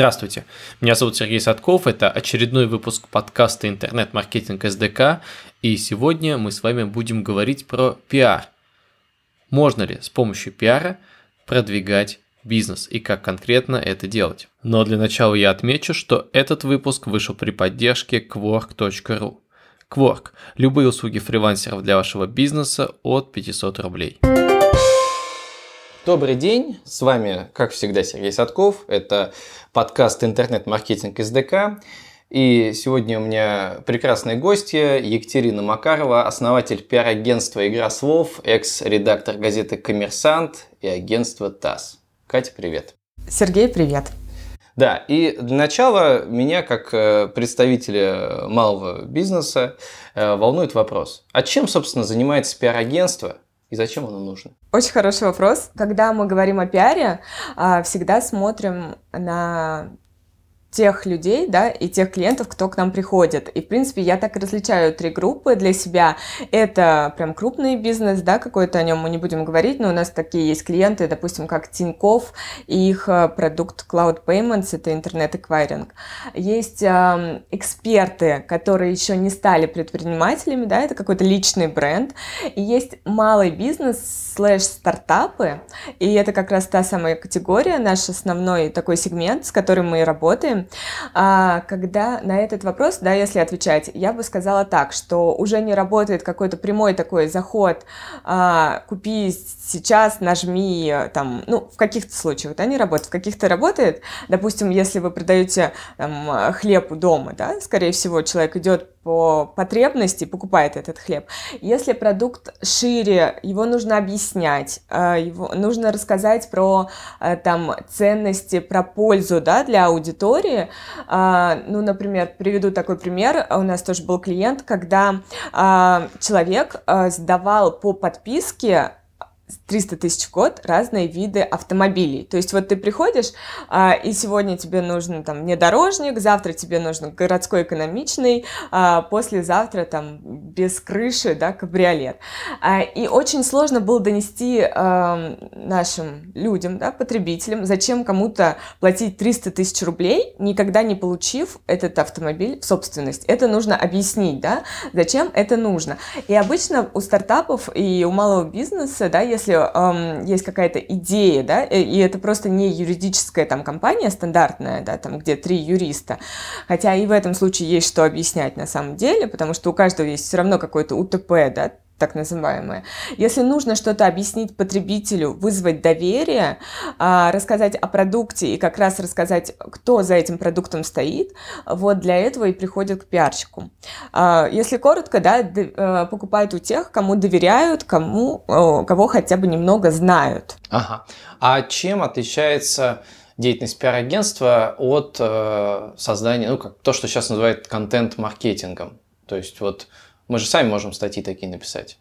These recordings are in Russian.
Здравствуйте, меня зовут Сергей Садков, это очередной выпуск подкаста «Интернет-маркетинг СДК», и сегодня мы с вами будем говорить про пиар. Можно ли с помощью пиара продвигать бизнес и как конкретно это делать. Но для начала я отмечу, что этот выпуск вышел при поддержке Quark.ru. Quark – любые услуги фрилансеров для вашего бизнеса от 500 рублей. Добрый день, с вами, как всегда, Сергей Садков. Это подкаст «Интернет-маркетинг СДК». И сегодня у меня прекрасные гости Екатерина Макарова, основатель пиар-агентства «Игра слов», экс-редактор газеты «Коммерсант» и агентства ТАСС. Катя, привет. Сергей, привет. Да, и для начала меня, как э, представителя малого бизнеса, э, волнует вопрос. А чем, собственно, занимается пиар-агентство и зачем оно нужно? Очень хороший вопрос. Когда мы говорим о пиаре, а, всегда смотрим на тех людей, да, и тех клиентов, кто к нам приходит. И, в принципе, я так различаю три группы для себя. Это прям крупный бизнес, да, какой-то о нем мы не будем говорить, но у нас такие есть клиенты, допустим, как Тиньков и их э, продукт Cloud Payments, это интернет-эквайринг. Есть э, эксперты, которые еще не стали предпринимателями, да, это какой-то личный бренд. И есть малый бизнес слэш стартапы, и это как раз та самая категория, наш основной такой сегмент, с которым мы и работаем, когда на этот вопрос, да, если отвечать, я бы сказала так, что уже не работает какой-то прямой такой заход, а, купи сейчас, нажми, там, ну, в каких-то случаях, да, не работает, в каких-то работает, допустим, если вы продаете там, хлеб дома, да, скорее всего, человек идет по потребности покупает этот хлеб. Если продукт шире, его нужно объяснять, э, его нужно рассказать про э, там ценности, про пользу, да, для аудитории. Э, ну, например, приведу такой пример. У нас тоже был клиент, когда человек сдавал по подписке 300 тысяч в год разные виды автомобилей. То есть вот ты приходишь, а, и сегодня тебе нужен там внедорожник, завтра тебе нужен городской экономичный, а, послезавтра там без крыши, да, кабриолет. А, и очень сложно было донести а, нашим людям, да, потребителям, зачем кому-то платить 300 тысяч рублей, никогда не получив этот автомобиль в собственность. Это нужно объяснить, да, зачем это нужно. И обычно у стартапов и у малого бизнеса, да, если если эм, есть какая-то идея, да, и это просто не юридическая там компания стандартная, да, там, где три юриста, хотя и в этом случае есть что объяснять на самом деле, потому что у каждого есть все равно какой-то УТП, да, так называемые. Если нужно что-то объяснить потребителю, вызвать доверие, а, рассказать о продукте и как раз рассказать, кто за этим продуктом стоит, вот для этого и приходят к пиарщику. А, если коротко, да, э, покупают у тех, кому доверяют, кому, кого хотя бы немного знают. Ага. А чем отличается деятельность пиар-агентства от э, создания, ну, как то, что сейчас называют контент-маркетингом? То есть вот мы же сами можем статьи такие написать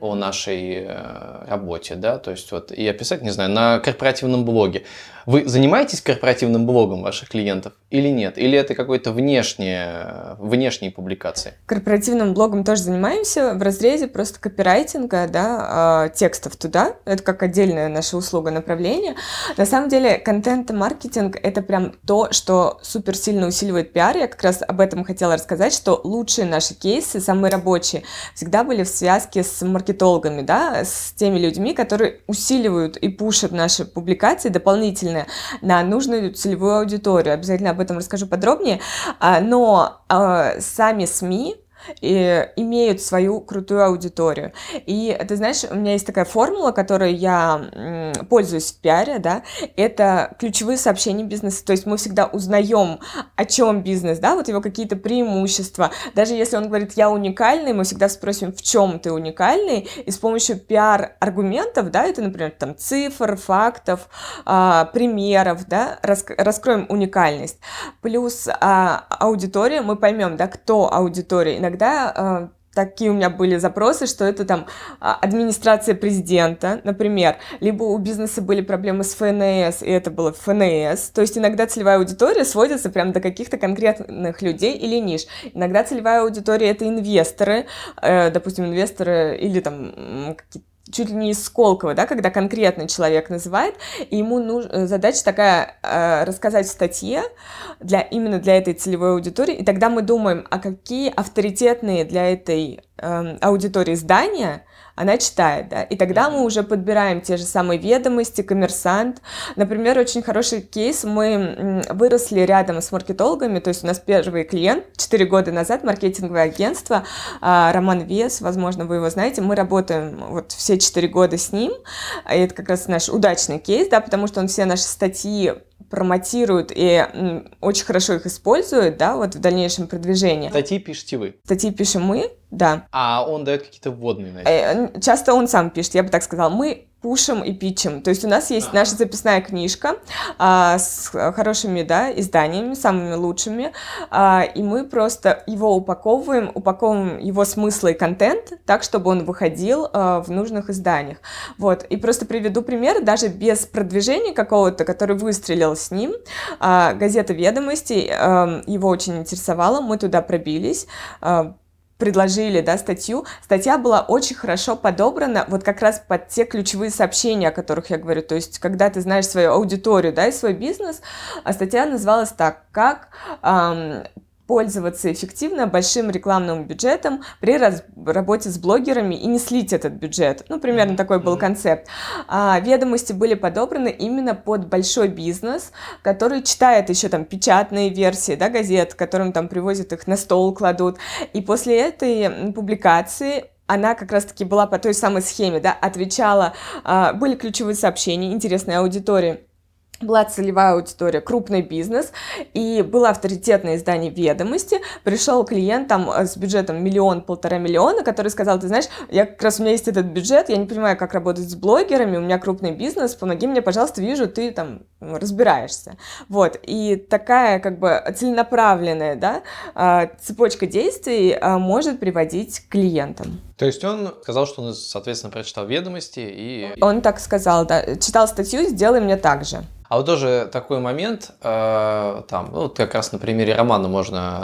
о нашей э, работе, да, то есть вот и описать, не знаю, на корпоративном блоге. Вы занимаетесь корпоративным блогом ваших клиентов или нет? Или это какой-то внешние, внешние публикации? Корпоративным блогом тоже занимаемся в разрезе просто копирайтинга, да, а, текстов туда. Это как отдельная наша услуга направление. На самом деле контент-маркетинг — это прям то, что супер сильно усиливает пиар. Я как раз об этом хотела рассказать, что лучшие наши кейсы, самые рабочие, всегда были в связке с маркетологами, да, с теми людьми, которые усиливают и пушат наши публикации дополнительно направлены на нужную целевую аудиторию. Обязательно об этом расскажу подробнее. А, но а, сами СМИ и имеют свою крутую аудиторию. И ты знаешь, у меня есть такая формула, которой я пользуюсь в пиаре, да, это ключевые сообщения бизнеса. То есть мы всегда узнаем, о чем бизнес, да, вот его какие-то преимущества. Даже если он говорит, я уникальный, мы всегда спросим, в чем ты уникальный, и с помощью пиар-аргументов, да, это, например, там цифр, фактов, а, примеров, да, раскроем уникальность. Плюс а, аудитория, мы поймем, да, кто аудитория э, такие у меня были запросы, что это там а, администрация президента, например, либо у бизнеса были проблемы с ФНС, и это было ФНС, то есть иногда целевая аудитория сводится прям до каких-то конкретных людей или ниш. Иногда целевая аудитория это инвесторы, э, допустим, инвесторы или там какие-то чуть ли не из Сколково, да, когда конкретный человек называет, и ему нужна задача такая э, рассказать в статье для, именно для этой целевой аудитории, и тогда мы думаем, а какие авторитетные для этой э, аудитории здания она читает, да, и тогда мы уже подбираем те же самые ведомости, коммерсант. Например, очень хороший кейс, мы выросли рядом с маркетологами, то есть у нас первый клиент 4 года назад, маркетинговое агентство, а, Роман Вес, возможно, вы его знаете, мы работаем вот все 4 года с ним, и это как раз наш удачный кейс, да, потому что он все наши статьи промотирует и очень хорошо их использует, да, вот в дальнейшем продвижении. Статьи пишете вы? Статьи пишем мы, да. А он дает какие-то вводные, наверное? Э, часто он сам пишет, я бы так сказала. Мы пушим и пичем. То есть у нас есть наша записная книжка а, с хорошими да, изданиями, самыми лучшими, а, и мы просто его упаковываем, упаковываем его смысл и контент так, чтобы он выходил а, в нужных изданиях. Вот. И просто приведу пример, даже без продвижения какого-то, который выстрелил с ним, а, газета «Ведомости», а, его очень интересовала, мы туда пробились, а, предложили, да, статью, статья была очень хорошо подобрана вот как раз под те ключевые сообщения, о которых я говорю. То есть, когда ты знаешь свою аудиторию, да, и свой бизнес, а статья называлась так, как эм, пользоваться эффективно большим рекламным бюджетом при раз, работе с блогерами и не слить этот бюджет. Ну, примерно такой был концепт. А, ведомости были подобраны именно под большой бизнес, который читает еще там печатные версии да, газет, которым там привозят их на стол, кладут. И после этой публикации она как раз-таки была по той самой схеме, да, отвечала, а, были ключевые сообщения, интересной аудитории была целевая аудитория, крупный бизнес, и было авторитетное издание «Ведомости», пришел клиент там э, с бюджетом миллион-полтора миллиона, который сказал, ты знаешь, я как раз у меня есть этот бюджет, я не понимаю, как работать с блогерами, у меня крупный бизнес, помоги мне, пожалуйста, вижу, ты там разбираешься. Вот, и такая как бы целенаправленная, да, а, цепочка действий а, может приводить к клиентам. То есть он сказал, что он, соответственно, прочитал ведомости и... Он так сказал, да, читал статью, сделай мне так же. А вот тоже такой момент, э, там, ну, вот как раз на примере романа можно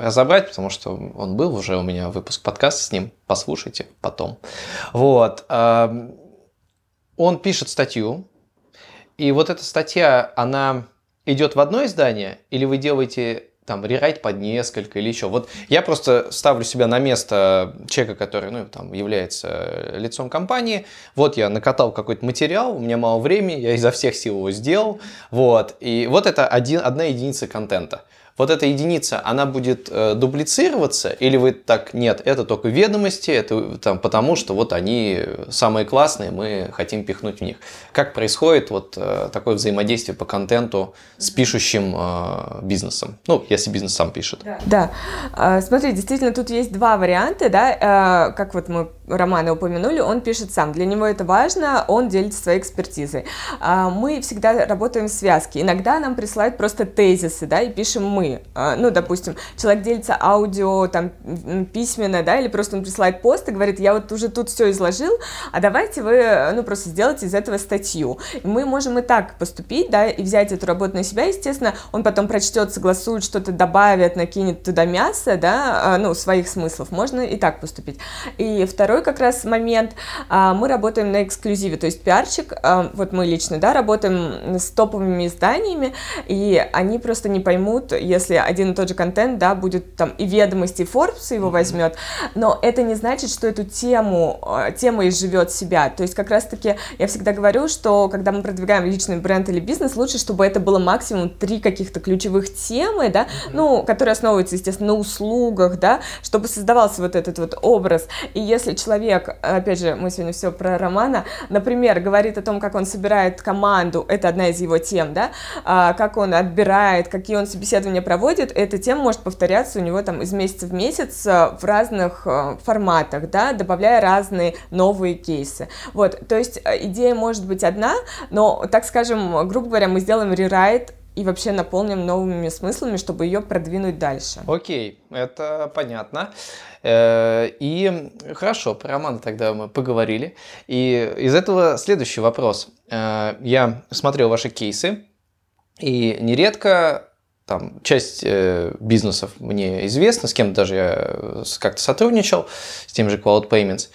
э, разобрать, потому что он был уже у меня выпуск подкаста с ним, послушайте потом. Вот. Э, он пишет статью, и вот эта статья, она идет в одно издание, или вы делаете там рерайт под несколько или еще. Вот я просто ставлю себя на место человека, который ну, там, является лицом компании. Вот я накатал какой-то материал, у меня мало времени, я изо всех сил его сделал. Вот. И вот это один, одна единица контента вот эта единица, она будет э, дублицироваться, или вы так, нет, это только ведомости, это там потому, что вот они самые классные, мы хотим пихнуть в них. Как происходит вот э, такое взаимодействие по контенту с пишущим э, бизнесом? Ну, если бизнес сам пишет. Да. да. А, смотри, действительно, тут есть два варианта, да, э, как вот мы Романа упомянули, он пишет сам. Для него это важно, он делится своей экспертизой. А, мы всегда работаем в связке. Иногда нам присылают просто тезисы, да, и пишем мы. А, ну, допустим, человек делится аудио, там, письменно, да, или просто он присылает пост и говорит, я вот уже тут все изложил, а давайте вы, ну, просто сделайте из этого статью. И мы можем и так поступить, да, и взять эту работу на себя, естественно, он потом прочтет, согласует, что-то добавит, накинет туда мясо, да, а, ну, своих смыслов. Можно и так поступить. И второй как раз момент, а, мы работаем на эксклюзиве, то есть пиарчик, вот мы лично, да, работаем с топовыми изданиями, и они просто не поймут, если один и тот же контент, да, будет там и ведомости, и Forbes его возьмет, но это не значит, что эту тему, а, тема изживет себя, то есть как раз-таки я всегда говорю, что когда мы продвигаем личный бренд или бизнес, лучше, чтобы это было максимум три каких-то ключевых темы, да, ну, которые основываются, естественно, на услугах, да, чтобы создавался вот этот вот образ, и если человек, опять же, мы сегодня все про Романа, например, говорит о том, как он собирает команду, это одна из его тем, да, а, как он отбирает, какие он собеседования проводит, эта тема может повторяться у него там из месяца в месяц а, в разных а, форматах, да, добавляя разные новые кейсы. Вот, то есть идея может быть одна, но, так скажем, грубо говоря, мы сделаем рерайт и вообще наполним новыми смыслами, чтобы ее продвинуть дальше. Окей, это понятно. Э, и хорошо, про роман тогда мы поговорили. И из этого следующий вопрос. Э, я смотрел ваши кейсы, и нередко там часть э, бизнесов мне известна, с кем даже я как-то сотрудничал, с тем же Cloud Payments.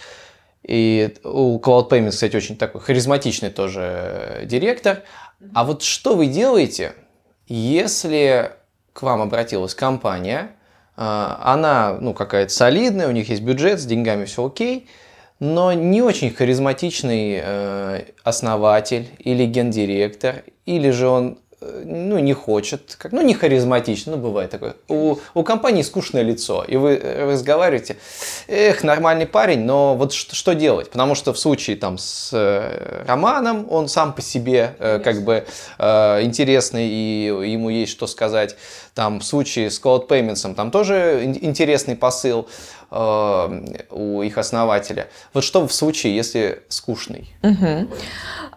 И у Cloud Payments, кстати, очень такой харизматичный тоже директор. А вот что вы делаете, если к вам обратилась компания, а, она, ну, какая-то солидная, у них есть бюджет, с деньгами все окей, но не очень харизматичный э, основатель или гендиректор, или же он ну, не хочет, как, ну, не харизматично, ну, бывает такое. У, у компании скучное лицо, и вы разговариваете, эх, нормальный парень, но вот что, что делать? Потому что в случае там с э, Романом, он сам по себе э, как бы э, интересный, и ему есть что сказать. Там в случае с Cloud Payments, там тоже интересный посыл э, у их основателя. Вот что в случае, если скучный? Угу.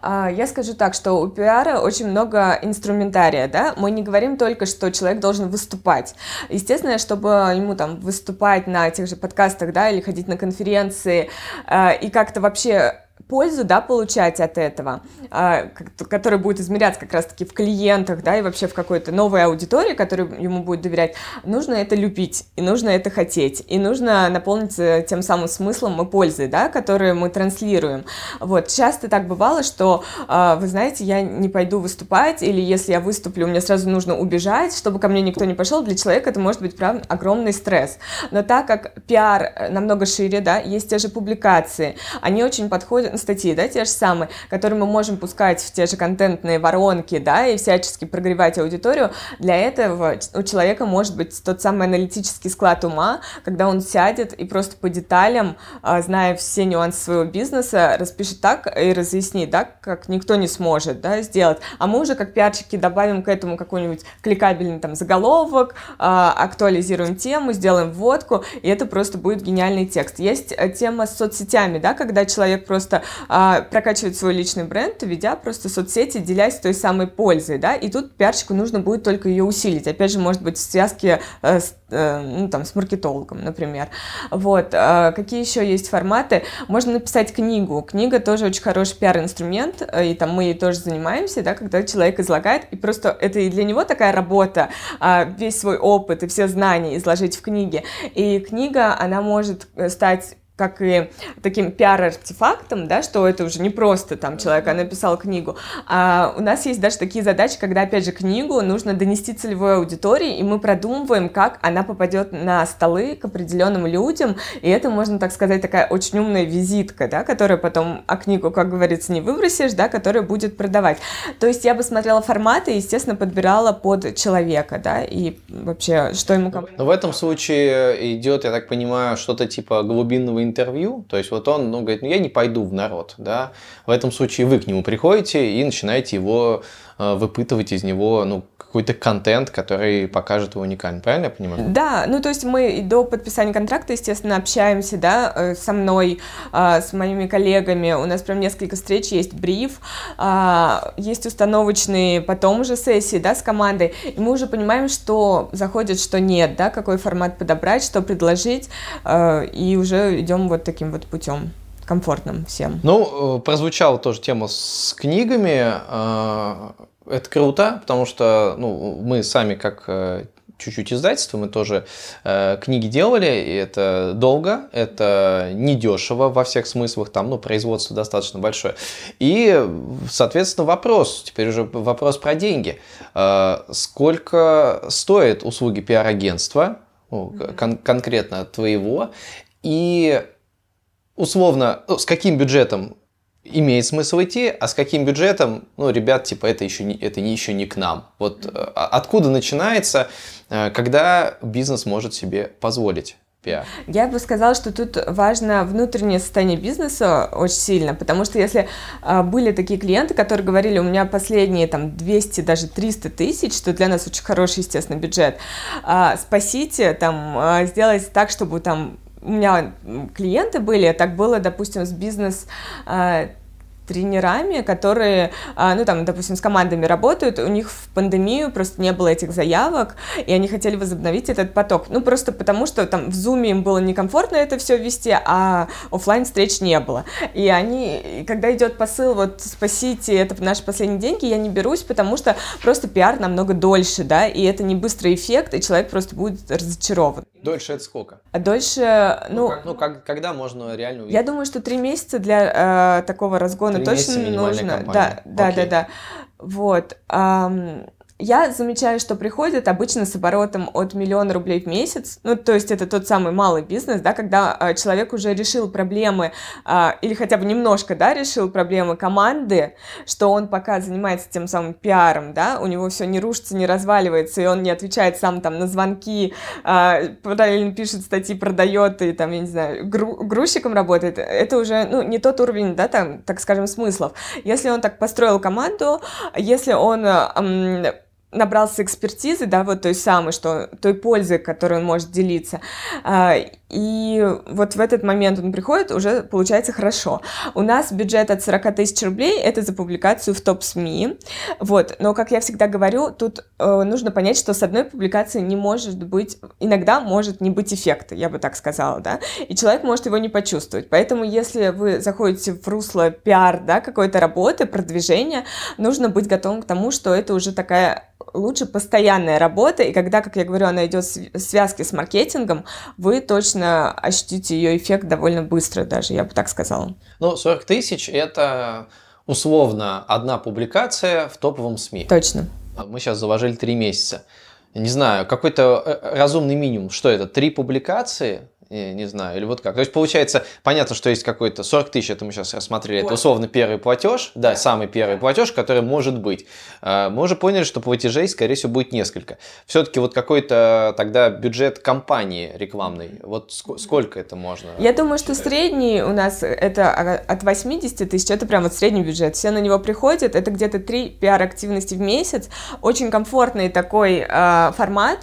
Я скажу так, что у пиара очень много инструментария, да, мы не говорим только, что человек должен выступать. Естественно, чтобы ему там выступать на тех же подкастах, да, или ходить на конференции, э, и как-то вообще пользу, да, получать от этого, а, который будет измеряться как раз-таки в клиентах, да, и вообще в какой-то новой аудитории, которой ему будет доверять, нужно это любить, и нужно это хотеть, и нужно наполниться тем самым смыслом и пользой, да, которые мы транслируем. Вот, часто так бывало, что, а, вы знаете, я не пойду выступать, или если я выступлю, мне сразу нужно убежать, чтобы ко мне никто не пошел, для человека это может быть, правда, огромный стресс. Но так как пиар намного шире, да, есть те же публикации, они очень подходят, статьи, да, те же самые, которые мы можем пускать в те же контентные воронки, да, и всячески прогревать аудиторию, для этого у человека может быть тот самый аналитический склад ума, когда он сядет и просто по деталям, а, зная все нюансы своего бизнеса, распишет так и разъяснит, да, как никто не сможет, да, сделать. А мы уже как пиарщики добавим к этому какой-нибудь кликабельный там заголовок, а, актуализируем тему, сделаем вводку, и это просто будет гениальный текст. Есть э, тема с соцсетями, да, когда человек просто а, прокачивать свой личный бренд, ведя просто соцсети, делясь той самой пользой, да, и тут пиарщику нужно будет только ее усилить, опять же, может быть, в связке э, с, э, ну, там, с маркетологом, например. Вот, э, какие еще есть форматы? Можно написать книгу, книга тоже очень хороший пиар-инструмент, э, и там мы ей тоже занимаемся, да, когда человек излагает, и просто это и для него такая работа, э, весь свой опыт и все знания изложить в книге, и книга, она может э, стать как и таким пиар-артефактом, да, что это уже не просто там человек а написал книгу, а у нас есть даже такие задачи, когда, опять же, книгу нужно донести целевой аудитории, и мы продумываем, как она попадет на столы к определенным людям, и это, можно так сказать, такая очень умная визитка, да, которая потом, а книгу, как говорится, не выбросишь, да, которая будет продавать. То есть я бы смотрела форматы и, естественно, подбирала под человека, да, и вообще, что ему... Но в этом случае идет, я так понимаю, что-то типа глубинного интервью, то есть вот он ну, говорит, ну я не пойду в народ, да, в этом случае вы к нему приходите и начинаете его э, выпытывать из него, ну, какой-то контент, который покажет его уникально, правильно я понимаю? Да, ну то есть мы до подписания контракта, естественно, общаемся, да, э, со мной, э, с моими коллегами, у нас прям несколько встреч, есть бриф, есть установочные потом уже сессии, да, с командой, и мы уже понимаем, что заходит, что нет, да, какой формат подобрать, что предложить, и уже идем идем вот таким вот путем комфортным всем. Ну, э, прозвучала тоже тема с книгами. Э, это круто, потому что ну, мы сами как э, чуть-чуть издательство, мы тоже э, книги делали, и это долго, это недешево во всех смыслах, там, ну, производство достаточно большое. И, соответственно, вопрос, теперь уже вопрос про деньги. Э, сколько стоит услуги пиар-агентства, ну, кон- конкретно твоего, и условно, ну, с каким бюджетом имеет смысл идти, а с каким бюджетом, ну, ребят, типа, это еще не, это не еще не к нам. Вот э, откуда начинается, э, когда бизнес может себе позволить пиар? Я бы сказала, что тут важно внутреннее состояние бизнеса очень сильно, потому что если а, были такие клиенты, которые говорили, у меня последние там 200, даже 300 тысяч, что для нас очень хороший, естественно, бюджет, а, спасите, там, а, сделайте так, чтобы там у меня клиенты были, так было, допустим, с бизнес а, тренерами, которые, а, ну там, допустим, с командами работают, у них в пандемию просто не было этих заявок, и они хотели возобновить этот поток. Ну, просто потому что там в Zoom им было некомфортно это все вести, а офлайн встреч не было. И они, когда идет посыл, вот, спасите, это наши последние деньги, я не берусь, потому что просто пиар намного дольше, да, и это не быстрый эффект, и человек просто будет разочарован. Дольше это сколько? А дольше, ну... Ну, как, ну как, когда можно реально увидеть? Я думаю, что три месяца для э, такого разгона Три точно месяца минимальная нужно. Да, да, Окей. да, да. Вот. ам, я замечаю, что приходят обычно с оборотом от миллиона рублей в месяц. Ну, то есть это тот самый малый бизнес, да, когда а, человек уже решил проблемы, а, или хотя бы немножко, да, решил проблемы команды, что он пока занимается тем самым пиаром, да, у него все не рушится, не разваливается, и он не отвечает сам там на звонки, а, параллельно пишет статьи, продает и там, я не знаю, гру- грузчиком работает. Это уже, ну, не тот уровень, да, там, так скажем, смыслов. Если он так построил команду, если он а, м, набрался экспертизы, да, вот той самой, что той пользы, которой он может делиться. И вот в этот момент он приходит, уже получается хорошо. У нас бюджет от 40 тысяч рублей, это за публикацию в топ-СМИ. Вот, но, как я всегда говорю, тут э, нужно понять, что с одной публикации не может быть, иногда может не быть эффекта, я бы так сказала, да, и человек может его не почувствовать. Поэтому, если вы заходите в русло пиар, да, какой-то работы, продвижения, нужно быть готовым к тому, что это уже такая лучше постоянная работа, и когда, как я говорю, она идет в связке с маркетингом, вы точно ощутите ее эффект довольно быстро даже, я бы так сказала. Ну, 40 тысяч – это условно одна публикация в топовом СМИ. Точно. Мы сейчас заложили три месяца. Не знаю, какой-то э, разумный минимум. Что это? Три публикации? Не, знаю, или вот как. То есть, получается, понятно, что есть какой-то 40 тысяч, это мы сейчас рассмотрели, это условно первый платеж, да, самый первый платеж, который может быть. А, Мы уже поняли, что платежей, скорее всего, будет несколько. Все-таки вот какой-то тогда бюджет компании рекламной, вот ск- сколько это можно? Я думаю, что средний у нас это от 80 тысяч, это прям вот средний бюджет. Все на него приходят, это где-то 3 пиар-активности в месяц. Очень комфортный такой э, формат.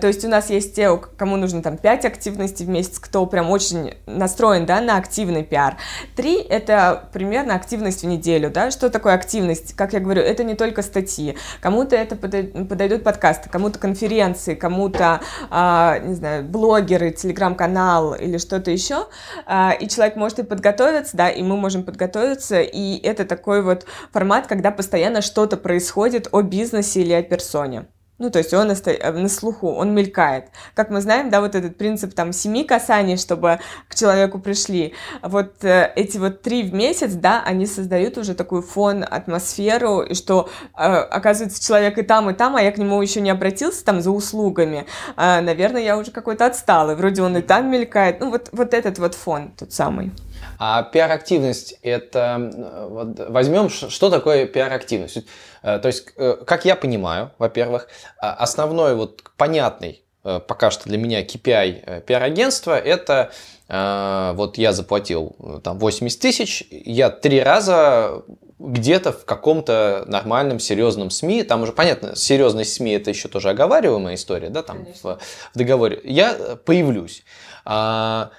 То есть у нас есть те, кому нужно там 5 активностей в месяц, кто прям очень настроен, да, на активный пиар. Три — это примерно активность в неделю, да. Что такое активность? Как я говорю, это не только статьи. Кому-то это подой- подойдут подкасты, кому-то конференции, кому-то, а, не знаю, блогеры, телеграм-канал или что-то еще. А, и человек может и подготовиться, да, и мы можем подготовиться, и это такой вот формат, когда постоянно что-то происходит о бизнесе или о персоне. Ну, то есть он оста- на слуху, он мелькает. Как мы знаем, да, вот этот принцип там семи касаний, чтобы к человеку пришли. Вот э, эти вот три в месяц, да, они создают уже такой фон, атмосферу, и что э, оказывается человек и там, и там, а я к нему еще не обратился там за услугами. А, наверное, я уже какой-то отсталый. Вроде он и там мелькает. Ну, вот, вот этот вот фон тот самый. А пиар-активность это вот возьмем, что такое пиар-активность? Э, То есть, э, как я понимаю, во-первых, а, основной вот понятный э, пока что для меня KPI пиар-агентства это вот я заплатил там 80 тысяч, я три раза где-то в каком-то нормальном, серьезном СМИ, там уже понятно, серьезность СМИ это еще тоже оговариваемая история, да, там в, в договоре, я появлюсь. А,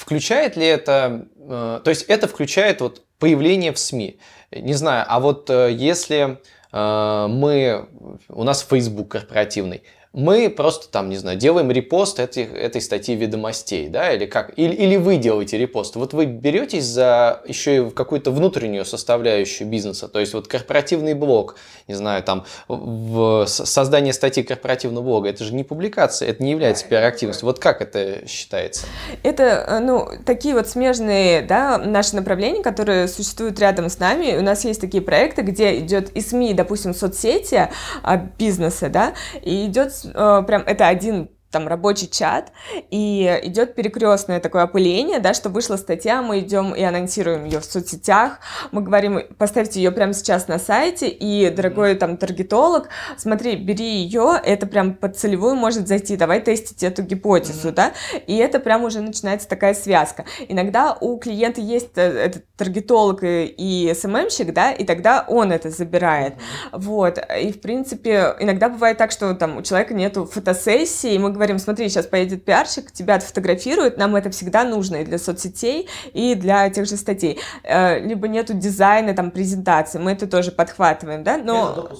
Включает ли это, то есть это включает вот появление в СМИ. Не знаю, а вот э, если э, мы, у нас Facebook корпоративный, мы просто там, не знаю, делаем репост этой, этой статьи ведомостей, да, или как, или, или вы делаете репост. Вот вы беретесь за еще и какую-то внутреннюю составляющую бизнеса, то есть вот корпоративный блог, не знаю, там, в создание статьи корпоративного блога, это же не публикация, это не является пиар-активностью. Вот как это считается? Это, э, ну, такие вот смежные, да, наши направления, которые существуют рядом с нами. У нас есть такие проекты, где идет и СМИ, допустим, соцсети а, бизнеса, да, и идет прям, это один там рабочий чат, и идет перекрестное такое опыление, да, что вышла статья, мы идем и анонсируем ее в соцсетях, мы говорим, поставьте ее прямо сейчас на сайте, и, дорогой там таргетолог, смотри, бери ее, это прям под целевую может зайти, давай тестить эту гипотезу, да, и это прям уже начинается такая связка. Иногда у клиента есть э, этот таргетолог и, и СММщик, да, и тогда он это забирает, вот, и, в принципе, иногда бывает так, что там у человека нету фотосессии, и мы говорим, смотри, сейчас поедет пиарщик, тебя отфотографирует, нам это всегда нужно и для соцсетей, и для тех же статей. Э, Либо нету дизайна, там, презентации, мы это тоже подхватываем, да, но...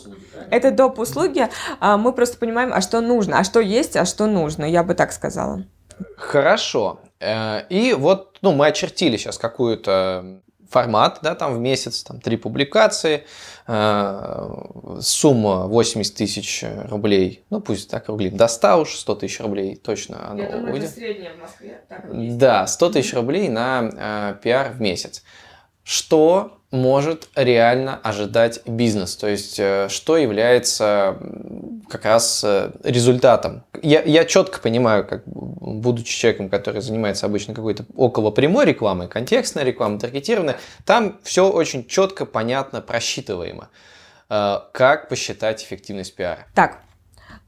Это доп. услуги, а мы просто понимаем, а что нужно, а что есть, а что нужно, я бы так сказала. Хорошо. Э, И вот, ну, мы очертили сейчас какую-то формат, да, там в месяц, там три публикации, э, сумма 80 тысяч рублей, ну пусть так рублей до 100 уж, 100 тысяч рублей точно оно Я думаю, выйдет. это среднее в Москве. Так, Да, 100 тысяч рублей на э, пиар в месяц. Что может реально ожидать бизнес? То есть, э, что является как раз э, результатом? Я, я четко понимаю, как будучи человеком, который занимается обычно какой-то около прямой рекламой, контекстной рекламой, таргетированной, там все очень четко, понятно, просчитываемо. Э, Как посчитать эффективность пиара? Так,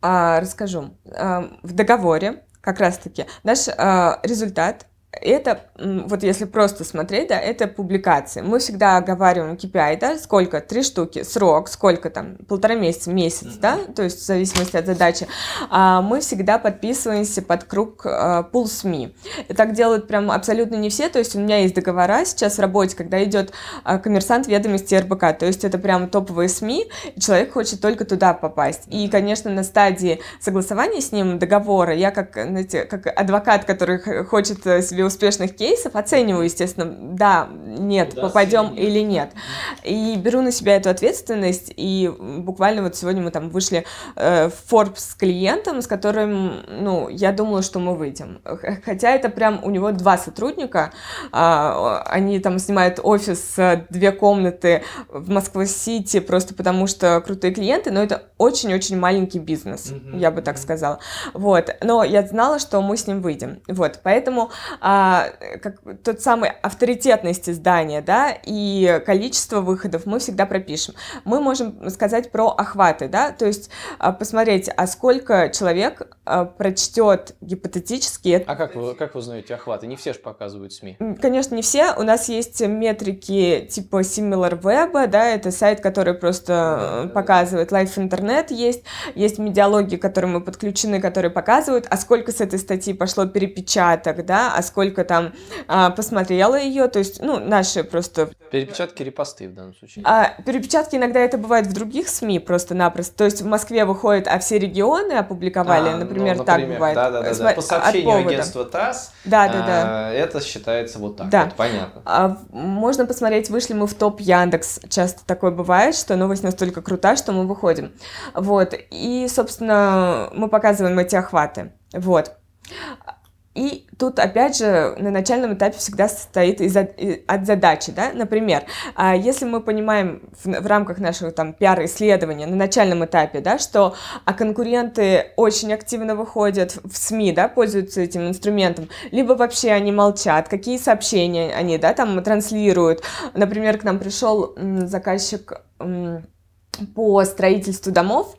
а, расскажу. В договоре как раз-таки наш результат это, вот если просто смотреть, да, это публикации. Мы всегда оговариваем KPI, да, сколько, три штуки, срок, сколько там, полтора месяца, месяц, да, то есть в зависимости от задачи. А мы всегда подписываемся под круг а, пул СМИ. И так делают прям абсолютно не все, то есть у меня есть договора сейчас в работе, когда идет а, коммерсант ведомости РБК, то есть это прям топовые СМИ, и человек хочет только туда попасть. И, конечно, на стадии согласования с ним договора, я как, знаете, как адвокат, который хочет э, себе успешных кейсов, оцениваю, естественно, да, нет, попадем или нет. И беру на себя эту ответственность, и буквально вот сегодня мы там вышли э, в Forbes с клиентом, с которым, ну, я думала, что мы выйдем. Хотя это прям у него два сотрудника, а, они там снимают офис, э, две комнаты в Москва-Сити, просто потому что крутые клиенты, но это очень-очень маленький бизнес, я бы так сказала. Вот, но я знала, что мы с ним выйдем. Вот, поэтому а, как, тот самый авторитетность издания, да, и количество выходов мы всегда пропишем. Мы можем сказать про охваты, да, то есть а, посмотреть, а сколько человек прочтет гипотетически А как вы, как вы узнаете охваты? Не все же показывают СМИ. Конечно, не все. У нас есть метрики типа SimilarWeb, да, это сайт, который просто э, показывает. Live интернет есть. Есть медиалоги, к которым мы подключены, которые показывают, а сколько с этой статьи пошло перепечаток, да, а сколько там а, посмотрела ее. То есть, ну, наши просто Перепечатки, репосты в данном случае. а перепечатки иногда это бывает в других СМИ просто-напросто. То есть в Москве выходит, а все регионы опубликовали, А, ну, например, так бывает. Да, да, да, Сма- По сообщению агентства ТАСС Да, да, да. это считается вот так. Да. Вот, понятно. А, можно посмотреть, вышли мы в топ Яндекс. Часто такое бывает, что новость настолько крута, что мы выходим. Вот. И, собственно, мы показываем эти охваты. Вот. И тут, опять же, на начальном этапе всегда состоит из от задачи, да, например, а, если мы понимаем в, рамках нашего там пиар-исследования на начальном этапе, да, что а конкуренты очень активно выходят в СМИ, да, пользуются этим инструментом, либо вообще они молчат, какие сообщения они, да, там транслируют. Например, к нам пришел заказчик по строительству домов,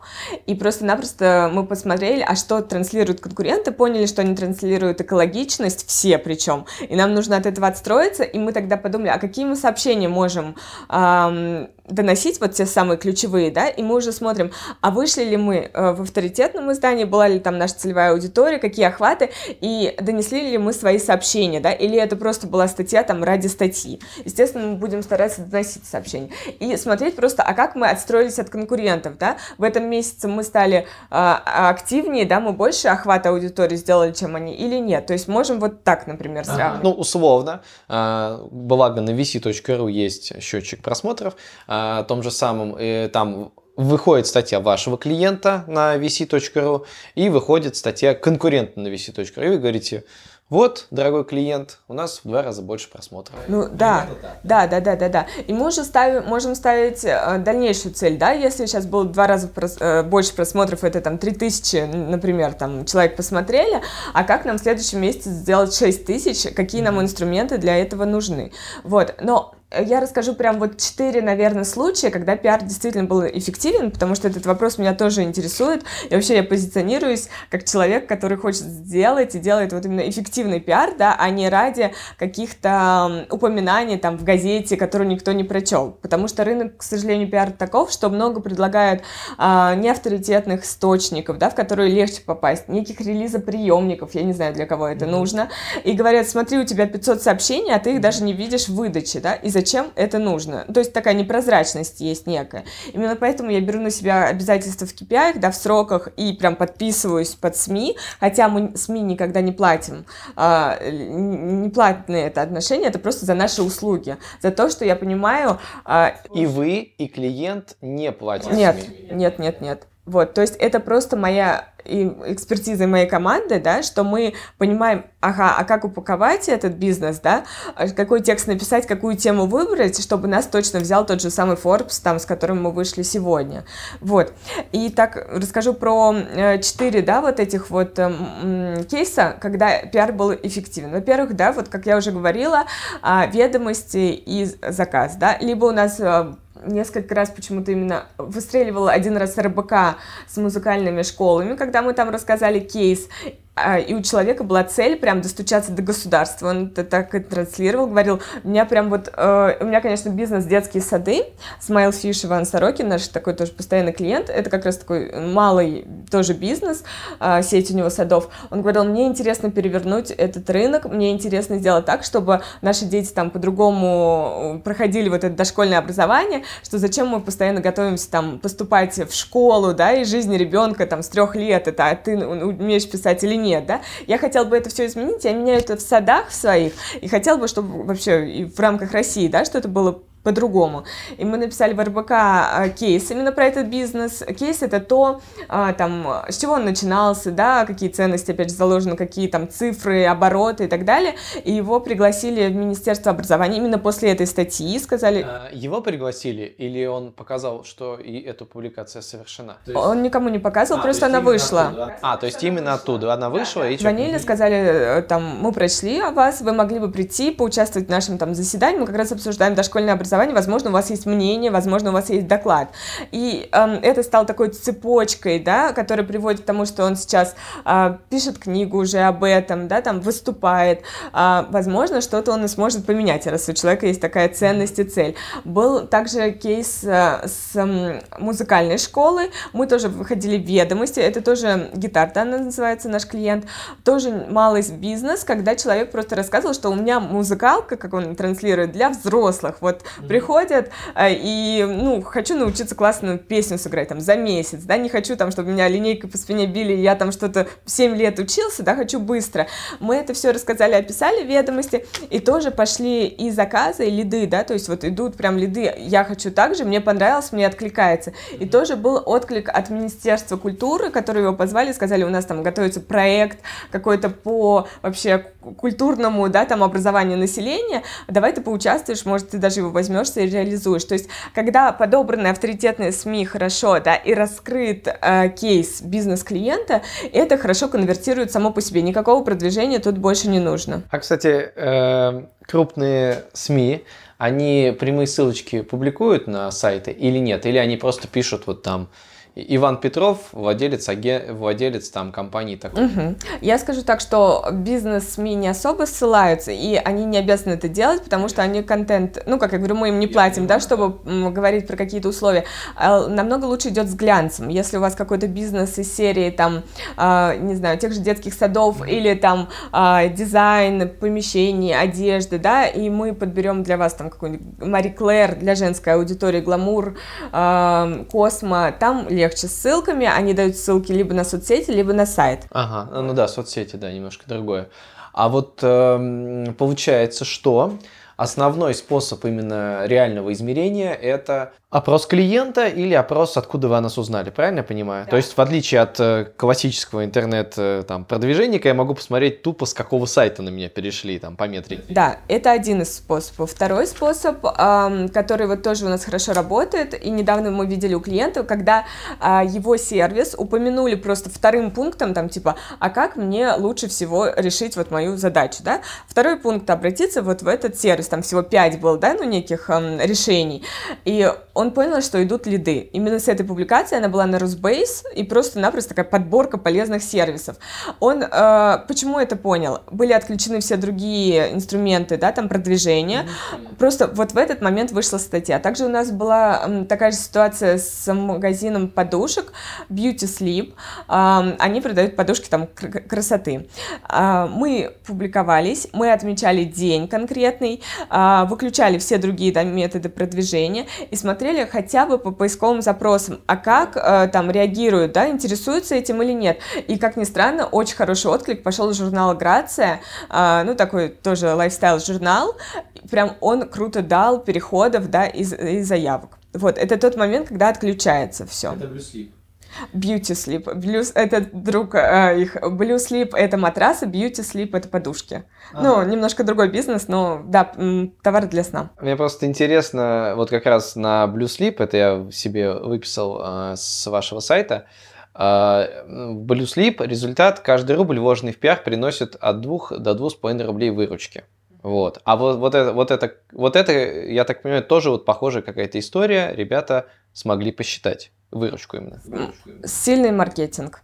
и просто-напросто мы посмотрели, а что транслируют конкуренты, поняли, что они транслируют экологичность, все причем, и нам нужно от этого отстроиться, и мы тогда подумали, а какие мы сообщения можем ам, доносить, вот те самые ключевые, да, и мы уже смотрим, а вышли ли мы э, в авторитетном издании, была ли там наша целевая аудитория, какие охваты, и донесли ли мы свои сообщения, да, или это просто была статья там ради статьи. Естественно, мы будем стараться доносить сообщения. И смотреть просто, а как мы отстроились от конкурентов, да, в этом месяце мы стали а, активнее, да, мы больше охвата аудитории сделали, чем они, или нет. То есть можем вот так, например, сравнивать. Ну, условно, а, благо на vc.ru есть счетчик просмотров, а, том же самом, и там выходит статья вашего клиента на vc.ru и выходит статья конкурента на vc.ru, и вы говорите, вот, дорогой клиент, у нас в два раза больше просмотров. Ну да, да, да, да, да, да. И мы уже ставим, можем ставить э, дальнейшую цель, да, если сейчас было в два раза прос- э, больше просмотров, это там 3000, н- например, там человек посмотрели, а как нам в следующем месяце сделать 6000, какие нам инструменты для этого нужны. Вот, но я расскажу прям вот четыре, наверное, случая, когда пиар действительно был эффективен, потому что этот вопрос меня тоже интересует. И вообще я позиционируюсь как человек, который хочет сделать и делает вот именно эффективный пиар, да, а не ради каких-то упоминаний там в газете, которую никто не прочел. Потому что рынок, к сожалению, пиар таков, что много предлагают а, неавторитетных источников, да, в которые легче попасть, неких релизоприемников, я не знаю, для кого это нужно, и говорят, смотри, у тебя 500 сообщений, а ты их даже не видишь в выдаче, да, и зачем это нужно. То есть такая непрозрачность есть некая. Именно поэтому я беру на себя обязательства в KPI, да, в сроках и прям подписываюсь под СМИ, хотя мы СМИ никогда не платим. А, не платные это отношения, это просто за наши услуги, за то, что я понимаю... А... И вы, и клиент не платят Нет, СМИ. нет, нет, нет. Вот, то есть это просто моя и экспертизой моей команды, да, что мы понимаем, ага, а как упаковать этот бизнес, да, а какой текст написать, какую тему выбрать, чтобы нас точно взял тот же самый Forbes, там, с которым мы вышли сегодня. Вот. И так расскажу про э, четыре, да, вот этих вот э, кейса, когда пиар был эффективен. Во-первых, да, вот как я уже говорила, э, ведомости и заказ, да, либо у нас э, несколько раз почему-то именно выстреливала один раз РБК с музыкальными школами, когда мы там рассказали кейс, и у человека была цель прям достучаться до государства. Он это так и транслировал, говорил, у меня прям вот, э, у меня, конечно, бизнес детские сады, Смайл Фиш, Иван Сорокин, наш такой тоже постоянный клиент, это как раз такой малый тоже бизнес, э, сеть у него садов. Он говорил, мне интересно перевернуть этот рынок, мне интересно сделать так, чтобы наши дети там по-другому проходили вот это дошкольное образование, что зачем мы постоянно готовимся там поступать в школу, да, и жизнь ребенка там с трех лет, это а ты умеешь писать или нет, да, я хотел бы это все изменить, я меняю это в садах своих, и хотел бы, чтобы вообще в рамках России, да, что это было по-другому. И мы написали в РБК а, кейс именно про этот бизнес. Кейс это то, а, там, с чего он начинался, да, какие ценности, опять же, заложены, какие там цифры, обороты и так далее. И его пригласили в Министерство образования именно после этой статьи, сказали... А, его пригласили или он показал, что и эта публикация совершена? Есть... Он никому не показывал, а, просто она вышла. Оттуда. А, то есть именно оттуда она вышла и... Звонили, сказали, э, там, мы прочли о вас, вы могли бы прийти, поучаствовать в нашем там заседании, мы как раз обсуждаем дошкольное образование образования, возможно, у вас есть мнение, возможно, у вас есть доклад. И э, это стало такой цепочкой, да, которая приводит к тому, что он сейчас э, пишет книгу уже об этом, да, там выступает. Э, возможно, что-то он и сможет поменять, раз у человека есть такая ценность и цель. Был также кейс э, с э, музыкальной школы. Мы тоже выходили в ведомости. Это тоже гитар, да, называется наш клиент. Тоже малый бизнес, когда человек просто рассказывал, что у меня музыкалка, как он транслирует, для взрослых. Вот приходят, э, и, ну, хочу научиться классную песню сыграть там за месяц, да, не хочу там, чтобы меня линейкой по спине били, я там что-то 7 лет учился, да, хочу быстро. Мы это все рассказали, описали ведомости, и тоже пошли и заказы, и лиды, да, то есть вот идут прям лиды, я хочу так же, мне понравилось, мне откликается. И тоже был отклик от Министерства культуры, которые его позвали, сказали, у нас там готовится проект какой-то по вообще культурному, да, там образованию населения, давай ты поучаствуешь, может, ты даже его возьмешь возьмешься и реализуешь. То есть, когда подобраны авторитетные СМИ хорошо, да, и раскрыт э, кейс бизнес-клиента, это хорошо конвертирует само по себе. Никакого продвижения тут больше не нужно. А, кстати, э, крупные СМИ, они прямые ссылочки публикуют на сайты или нет? Или они просто пишут вот там Иван Петров, владелец, аген... владелец там компании такой. Угу. Я скажу так, что бизнес-СМИ не особо ссылаются, и они не обязаны это делать, потому что они контент, ну, как я говорю, мы им не платим, да, чтобы говорить про какие-то условия. А намного лучше идет с глянцем. Если у вас какой-то бизнес из серии, там, э, не знаю, тех же детских садов mm или там э, дизайн помещений, одежды, да, и мы подберем для вас там какой-нибудь Мари Клэр для женской аудитории, гламур, Космо, там легче с ссылками, они дают ссылки либо на соцсети, либо на сайт. Ага, ну да, соцсети, да, немножко другое. А вот э, получается, что основной способ именно реального измерения это Опрос клиента или опрос, откуда вы о нас узнали, правильно я понимаю? Да. То есть, в отличие от э, классического интернет-продвиженника, э, я могу посмотреть тупо, с какого сайта на меня перешли, там, по метрике. Да, это один из способов. Второй способ, который вот тоже у нас хорошо работает, и недавно мы видели у клиента, когда э, его сервис упомянули просто вторым пунктом, там, типа, а как мне лучше всего решить вот мою задачу, да? Второй пункт, обратиться вот в этот сервис, там всего пять было, да, ну, неких эм, решений, и он понял, что идут лиды. Именно с этой публикации она была на Росбейс и просто-напросто такая подборка полезных сервисов. Он э, почему это понял? Были отключены все другие инструменты, да, там продвижения. Mm-hmm. Просто вот в этот момент вышла статья. Также у нас была э, такая же ситуация с магазином подушек Beauty Sleep. Э, они продают подушки там красоты. Э, мы публиковались, мы отмечали день конкретный, э, выключали все другие там, методы продвижения и смотрели хотя бы по поисковым запросам, а как э, там реагируют, да, интересуются этим или нет. И, как ни странно, очень хороший отклик пошел из журнала «Грация», э, ну, такой тоже лайфстайл-журнал, прям он круто дал переходов, да, и, и заявок. Вот, это тот момент, когда отключается все. Это. Beauty Sleep. Blue, это друг э, их. Blue Sleep — это матрасы, Beauty Sleep — это подушки. Ага. Ну, немножко другой бизнес, но, да, товар для сна. Мне просто интересно, вот как раз на Blue Sleep, это я себе выписал э, с вашего сайта, в Blue Sleep результат, каждый рубль, вложенный в пиар, приносит от 2 до 2,5 рублей выручки. Вот. А вот, вот, это, вот, это, вот это, я так понимаю, тоже вот похожая какая-то история. Ребята смогли посчитать выручку именно. Сильный маркетинг.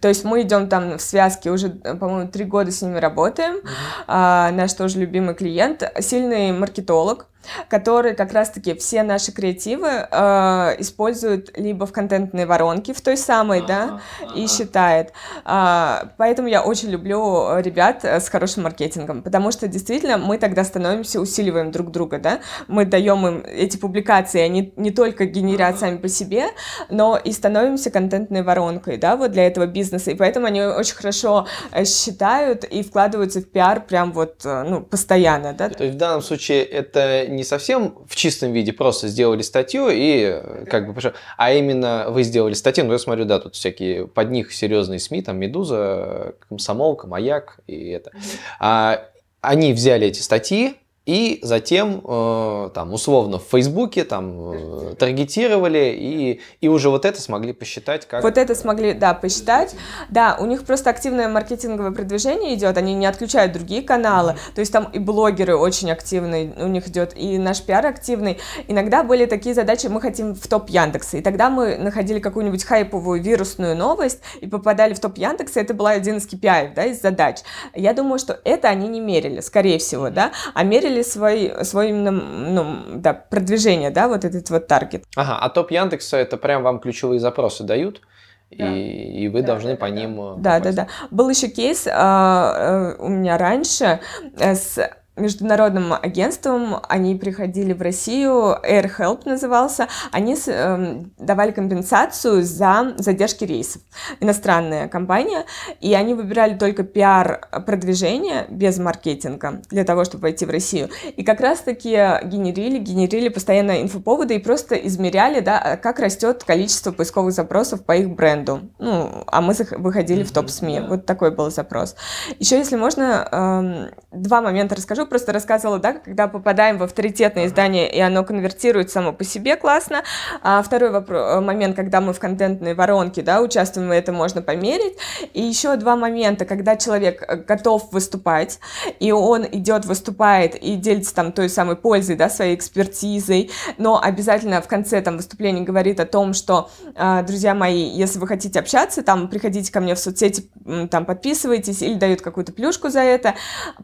То есть мы идем там в связке уже, по-моему, три года с ними работаем. Uh-huh. А, наш тоже любимый клиент, сильный маркетолог, который как раз-таки все наши креативы э, использует либо в контентной воронке, в той самой, да, и считает. Э, поэтому я очень люблю ребят с хорошим маркетингом, потому что действительно мы тогда становимся, усиливаем друг друга, да, мы даем им эти публикации, они не только генерят сами по себе, но и становимся контентной воронкой, да, вот для этого бизнеса, и поэтому они очень хорошо э, считают и вкладываются в пиар прям вот, э, ну, постоянно, да. То есть в данном случае это не совсем в чистом виде просто сделали статью и э, как бы а именно вы сделали статью, ну я смотрю, да, тут всякие под них серьезные СМИ, там Медуза, Комсомолка, Маяк и это. А, они взяли эти статьи, и затем, э, там, условно, в Фейсбуке там э, таргетировали, и, и уже вот это смогли посчитать как... Вот это смогли, да, посчитать. Да, у них просто активное маркетинговое продвижение идет, они не отключают другие каналы, то есть там и блогеры очень активные у них идет, и наш пиар активный. Иногда были такие задачи, мы хотим в топ Яндекса, и тогда мы находили какую-нибудь хайповую вирусную новость и попадали в топ Яндекса, это была один из KPI, да, из задач. Я думаю, что это они не мерили, скорее всего, да, а мерили мерили свой, свой ну, да, продвижение, да, вот этот вот таргет. Ага, а топ Яндекса это прям вам ключевые запросы дают? Да. И, и вы да, должны да, по да, ним... Да, да, да. Был еще кейс а, а, у меня раньше э, с международным агентством, они приходили в Россию, Air Help назывался, они э, давали компенсацию за задержки рейсов, иностранная компания, и они выбирали только пиар-продвижение без маркетинга для того, чтобы войти в Россию. И как раз-таки генерили, генерили постоянно инфоповоды и просто измеряли, да, как растет количество поисковых запросов по их бренду. Ну, а мы выходили в топ-СМИ. Вот такой был запрос. Еще, если можно, э, два момента расскажу просто рассказывала, да, когда попадаем в авторитетное издание, и оно конвертирует само по себе классно. А второй вопрос, э, момент, когда мы в контентной воронке, да, участвуем, это можно померить. И еще два момента, когда человек э, готов выступать, и он идет, выступает и делится там той самой пользой, да, своей экспертизой, но обязательно в конце там выступления говорит о том, что, э, друзья мои, если вы хотите общаться, там, приходите ко мне в соцсети, там, подписывайтесь, или дают какую-то плюшку за это.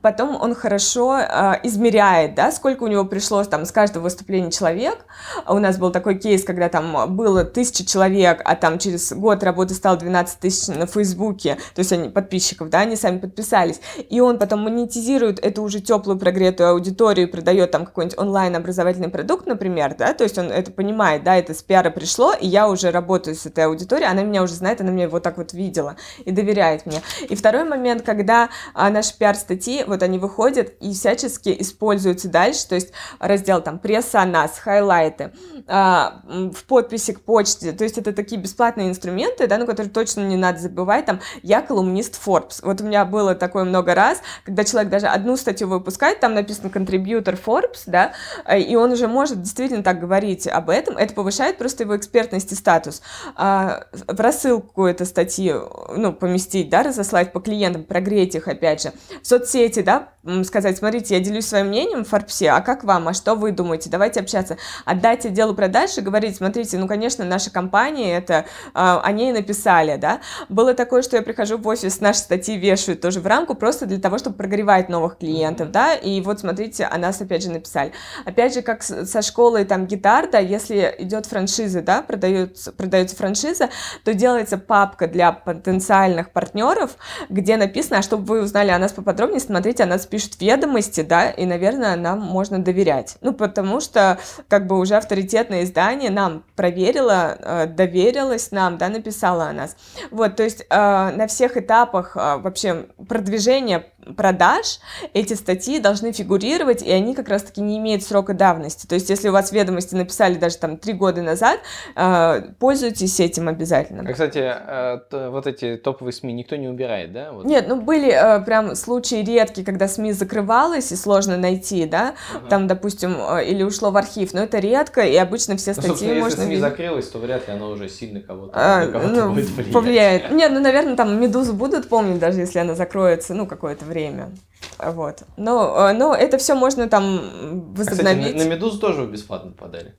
Потом он хорошо э, измеряет, да, сколько у него пришлось там с каждого выступления человек. У нас был такой кейс, когда там было тысяча человек, а там через год работы стало 12 тысяч на Фейсбуке, то есть они подписчиков, да, они сами подписались. И он потом монетизирует эту уже теплую прогретую аудиторию продает там какой-нибудь онлайн-образовательный продукт, например, да, то есть он это понимает, да, это с пиара пришло, и я уже работаю с этой аудиторией, она меня уже знает, она меня вот так вот видела и доверяет мне. И второй момент, когда а, наши пиар-статьи, вот они выходят, и всячески используются дальше, то есть раздел там пресса о нас, хайлайты, а, в подписи к почте, то есть это такие бесплатные инструменты, да, на которые точно не надо забывать, там, я колумнист Forbes, вот у меня было такое много раз, когда человек даже одну статью выпускает, там написано контрибьютор Forbes, да, и он уже может действительно так говорить об этом, это повышает просто его экспертность и статус. А, в рассылку этой статьи, ну, поместить, да, разослать по клиентам, прогреть их, опять же, в соцсети, да, сказать, смотрите, я делюсь своим мнением в Форбсе, а как вам, а что вы думаете, давайте общаться. Отдать отделу продаж и говорить, смотрите, ну, конечно, наша компания, это, а, о ней написали, да. Было такое, что я прихожу в офис, наши статьи вешают тоже в рамку, просто для того, чтобы прогревать новых клиентов, да, и вот, смотрите, о нас опять же написали. Опять же, как со школой там гитар, да, если идет франшиза, да, продается, продается франшиза, то делается папка для потенциальных партнеров, где написано, а чтобы вы узнали о нас поподробнее, смотрите, о нас пишут ведомости, да, и, наверное, нам можно доверять. Ну, потому что, как бы, уже авторитетное издание нам проверило, э, доверилось нам, да, написало о нас. Вот, то есть э, на всех этапах э, вообще продвижения продаж эти статьи должны фигурировать, и они как раз-таки не имеют срока давности. То есть, если у вас ведомости написали даже там три года назад, э, пользуйтесь этим обязательно. А, кстати, э, вот эти топовые СМИ никто не убирает, да? Вот. Нет, ну были э, прям случаи редкие, когда СМИ закрывалось и сложно найти, да, ага. там, допустим, или ушло в архив, но это редко, и обычно все ну, статьи ну, можно... Если СМИ закрылось, то вряд ли оно уже сильно кого-то, а, кого ну, будет влиять. Повлияет. Нет, ну, наверное, там Медузу будут помнить, даже если она закроется, ну, какое-то время время. Вот. Но, э, но это все можно там возобновить. А, кстати, на, на Медузу тоже бесплатно подали.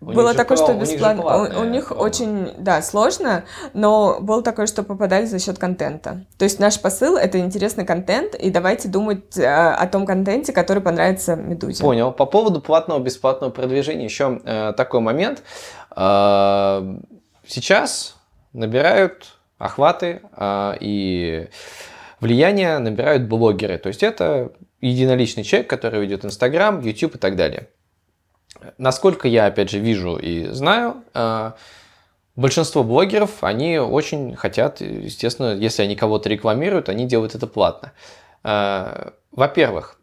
У было такое, что бесплатно. У, у них промо. очень, да, сложно, но было такое, что попадали за счет контента. То есть наш посыл это интересный контент, и давайте думать э, о том контенте, который понравится Медузе. Понял. По поводу платного бесплатного продвижения еще э, такой момент. Э, сейчас набирают охваты э, и влияние набирают блогеры. То есть это единоличный человек, который ведет Инстаграм, YouTube и так далее. Насколько я, опять же, вижу и знаю, э, большинство блогеров, они очень хотят, естественно, если они кого-то рекламируют, они делают это платно. Э, во-первых,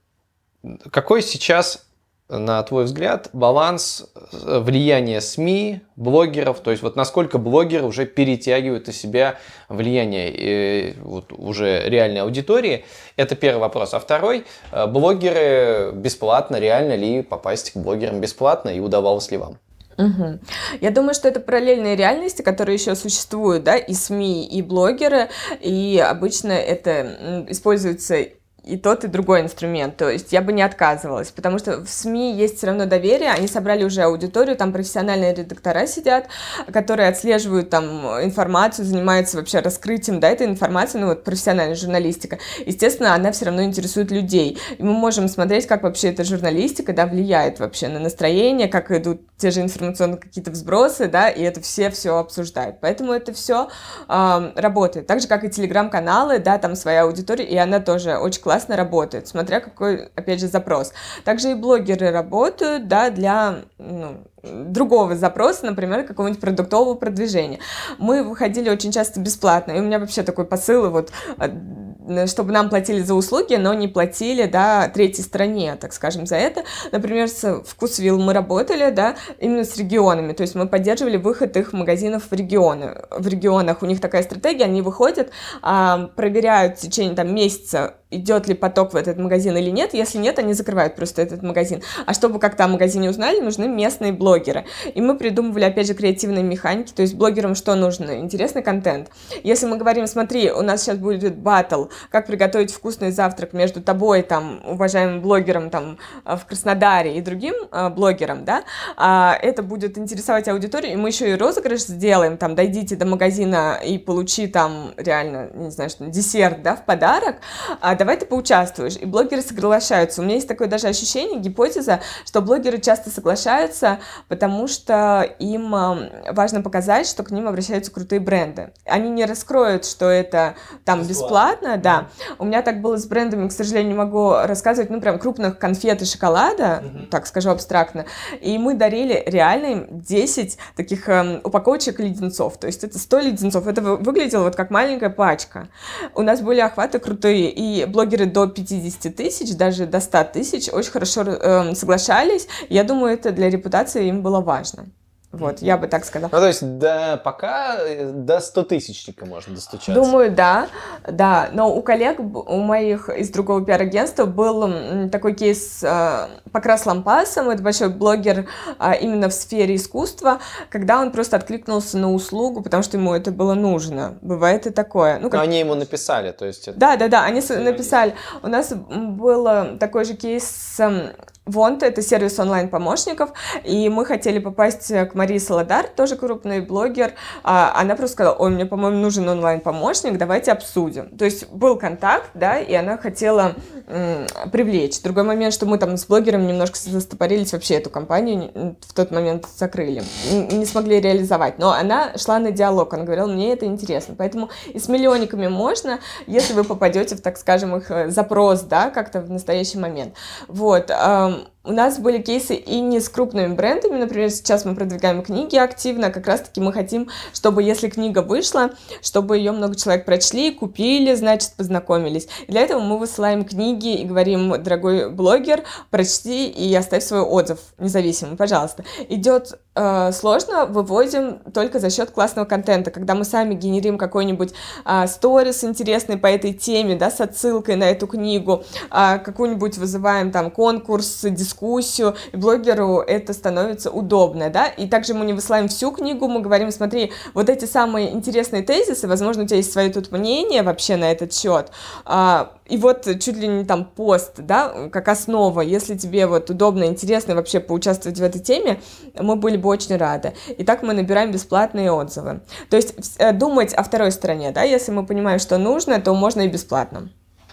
какой сейчас на твой взгляд, баланс э, влияния СМИ, блогеров, то есть вот насколько блогеры уже перетягивают из себя влияние э, вот, уже реальной аудитории, это первый вопрос. А второй, э, блогеры бесплатно, реально ли попасть к блогерам бесплатно и удавалось ли вам? Угу. Я думаю, что это параллельные реальности, которые еще существуют, да, и СМИ, и блогеры, и обычно это используется и тот, и другой инструмент. То есть я бы не отказывалась, потому что в СМИ есть все равно доверие, они собрали уже аудиторию, там профессиональные редактора сидят, которые отслеживают там информацию, занимаются вообще раскрытием, да, этой информации, ну вот профессиональная журналистика. Естественно, она все равно интересует людей. И мы можем смотреть, как вообще эта журналистика, да, влияет вообще на настроение, как идут те же информационные какие-то взбросы, да, и это все все обсуждают. Поэтому это все э, работает. Так же, как и телеграм-каналы, да, там своя аудитория, и она тоже очень классно работает, смотря какой, опять же, запрос. Также и блогеры работают, да, для ну, другого запроса, например, какого-нибудь продуктового продвижения. Мы выходили очень часто бесплатно, и у меня вообще такой посыл, вот, а, чтобы нам платили за услуги, но не платили, да, третьей стране, так скажем, за это. Например, с Вкусвилл мы работали, да, именно с регионами, то есть мы поддерживали выход их магазинов в регионы. В регионах у них такая стратегия, они выходят, а, проверяют в течение там месяца идет ли поток в этот магазин или нет. Если нет, они закрывают просто этот магазин. А чтобы как-то о магазине узнали, нужны местные блогеры. И мы придумывали, опять же, креативные механики. То есть блогерам что нужно? Интересный контент. Если мы говорим, смотри, у нас сейчас будет батл, как приготовить вкусный завтрак между тобой, там, уважаемым блогером там э, в Краснодаре и другим э, блогером, да, а, это будет интересовать аудиторию, и мы еще и розыгрыш сделаем, там, дойдите до магазина и получи там реально, не знаю, что, десерт, да, в подарок, а давай ты поучаствуешь. И блогеры соглашаются. У меня есть такое даже ощущение, гипотеза, что блогеры часто соглашаются, потому что им важно показать, что к ним обращаются крутые бренды. Они не раскроют, что это там бесплатно, бесплатно да. У меня так было с брендами, к сожалению, не могу рассказывать, ну, прям крупных конфет и шоколада, mm-hmm. так скажу абстрактно. И мы дарили реально им 10 таких эм, упаковочек леденцов. То есть это 100 леденцов. Это выглядело вот как маленькая пачка. У нас были охваты крутые, и блогеры до 50 тысяч, даже до 100 тысяч очень хорошо э, соглашались. Я думаю, это для репутации им было важно. Вот, я бы так сказала. Ну, то есть, да, пока э, до 100 тысячника можно достучаться. Думаю, да, да. Но у коллег, у моих из другого пиар-агентства был такой кейс э, Покрас Лампасом, это большой блогер э, именно в сфере искусства, когда он просто откликнулся на услугу, потому что ему это было нужно. Бывает и такое. Ну, как... Но они ему написали, то есть... Это... Да, да, да, они написали. У нас был такой же кейс с Вонта — это сервис онлайн-помощников, и мы хотели попасть к Марии Солодар, тоже крупный блогер. А, она просто сказала, ой, мне, по-моему, нужен онлайн-помощник, давайте обсудим. То есть был контакт, да, и она хотела м, привлечь. Другой момент, что мы там с блогером немножко застопорились, вообще эту компанию в тот момент закрыли, не смогли реализовать. Но она шла на диалог, она говорила, мне это интересно. Поэтому и с миллионниками можно, если вы попадете в, так скажем, их э, запрос, да, как-то в настоящий момент. Вот, um у нас были кейсы и не с крупными брендами, например, сейчас мы продвигаем книги активно, как раз-таки мы хотим, чтобы если книга вышла, чтобы ее много человек прочли, купили, значит, познакомились. Для этого мы высылаем книги и говорим, дорогой блогер, прочти и оставь свой отзыв независимый, пожалуйста. Идет э, сложно, выводим только за счет классного контента, когда мы сами генерим какой-нибудь э, сторис интересный по этой теме, да, с отсылкой на эту книгу, э, какую-нибудь вызываем там конкурс, дискуссию, и блогеру это становится удобно, да, и также мы не высылаем всю книгу, мы говорим, смотри, вот эти самые интересные тезисы, возможно, у тебя есть свое тут мнение вообще на этот счет, а, и вот чуть ли не там пост, да, как основа, если тебе вот удобно, интересно вообще поучаствовать в этой теме, мы были бы очень рады. И так мы набираем бесплатные отзывы. То есть э, думать о второй стороне, да, если мы понимаем, что нужно, то можно и бесплатно.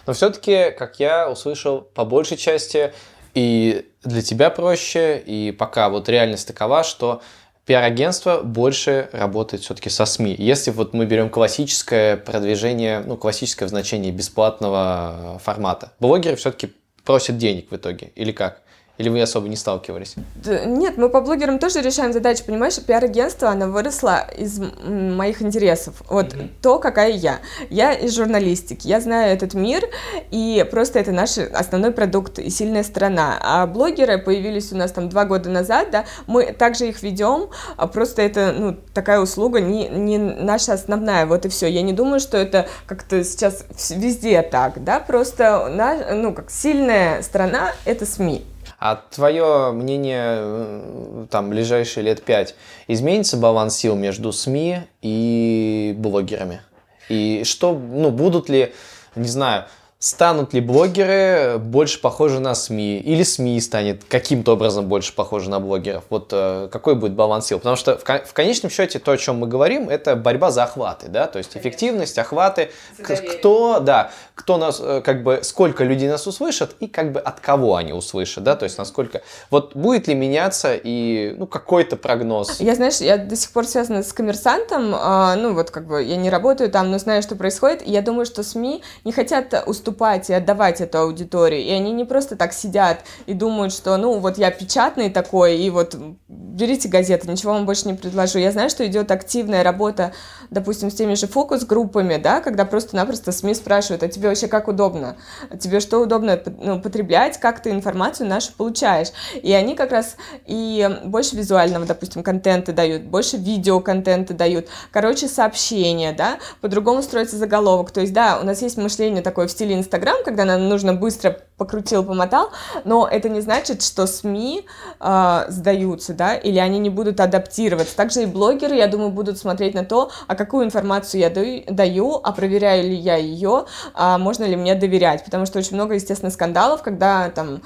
Но все-таки, как я услышал, по большей части и для тебя проще, и пока вот реальность такова, что пиар-агентство больше работает все-таки со СМИ. Если вот мы берем классическое продвижение, ну, классическое в значении бесплатного формата, блогеры все-таки просят денег в итоге, или как? Или вы особо не сталкивались? Нет, мы по блогерам тоже решаем задачи, понимаешь? Пиар-агентство, оно выросло из моих интересов. Вот mm-hmm. то, какая я. Я из журналистики, я знаю этот мир, и просто это наш основной продукт и сильная сторона. А блогеры появились у нас там два года назад, да, мы также их ведем, а просто это, ну, такая услуга не, не наша основная, вот и все. Я не думаю, что это как-то сейчас везде так, да, просто, ну, как сильная страна — это СМИ. А твое мнение, э, там, ближайшие лет пять, изменится баланс сил между СМИ и блогерами? И что, ну, будут ли, не знаю, Станут ли блогеры больше похожи на СМИ? Или СМИ станет каким-то образом больше похожи на блогеров? Вот э, какой будет баланс сил? Потому что в, в конечном счете то, о чем мы говорим, это борьба за охваты, да, то есть эффективность, охваты, кто, да, кто нас, э, как бы, сколько людей нас услышат и как бы от кого они услышат, да, то есть насколько, вот будет ли меняться и, ну, какой-то прогноз? Я, знаешь, я до сих пор связана с коммерсантом, э, ну, вот как бы я не работаю там, но знаю, что происходит, и я думаю, что СМИ не хотят уступать и отдавать эту аудиторию. И они не просто так сидят и думают, что, ну, вот я печатный такой, и вот берите газеты, ничего вам больше не предложу. Я знаю, что идет активная работа, допустим, с теми же фокус-группами, да, когда просто-напросто СМИ спрашивают, а тебе вообще как удобно? Тебе что удобно ну, потреблять, как ты информацию нашу получаешь? И они как раз и больше визуального, допустим, контента дают, больше видеоконтента дают, короче, сообщения, да, по-другому строится заголовок. То есть, да, у нас есть мышление такое в стиле Инстаграм, когда нам нужно быстро покрутил, помотал, но это не значит, что СМИ э, сдаются, да, или они не будут адаптироваться. Также и блогеры, я думаю, будут смотреть на то, а какую информацию я даю, а проверяю ли я ее, а можно ли мне доверять, потому что очень много, естественно, скандалов, когда там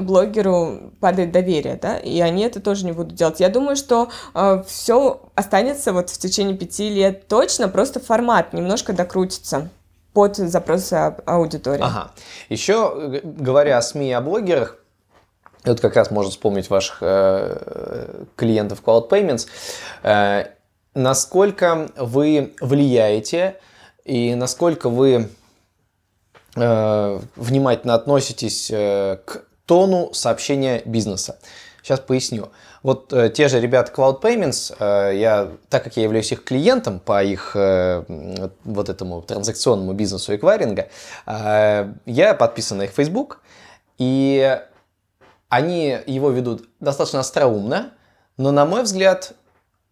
блогеру падает доверие, да, и они это тоже не будут делать. Я думаю, что э, все останется вот в течение пяти лет точно, просто формат немножко докрутится под запросы аудитории. Ага. Еще, говоря о СМИ и о блогерах, вот как раз можно вспомнить ваших э, клиентов Cloud Payments, э, насколько вы влияете и насколько вы э, внимательно относитесь э, к тону сообщения бизнеса. Сейчас поясню. Вот э, те же ребята Cloud Payments, э, я, так как я являюсь их клиентом по их э, вот этому транзакционному бизнесу эквайринга, э, я подписан на их Facebook, и они его ведут достаточно остроумно, но, на мой взгляд,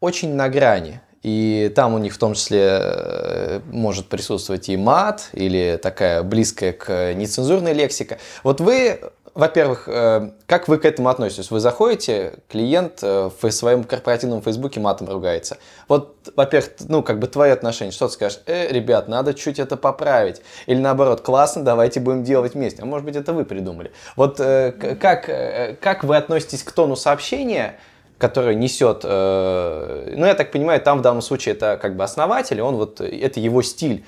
очень на грани. И там у них в том числе э, может присутствовать и мат, или такая близкая к нецензурной лексика. Вот вы, во-первых, э, как вы к этому относитесь? Вы заходите, клиент э, в своем корпоративном фейсбуке матом ругается. Вот, во-первых, ну, как бы твои отношения, что ты скажешь? Э, ребят, надо чуть это поправить. Или наоборот, классно, давайте будем делать вместе. А может быть, это вы придумали. Вот как, как вы относитесь к тону сообщения, который несет, э, ну, я так понимаю, там в данном случае это как бы основатель, он вот, это его стиль.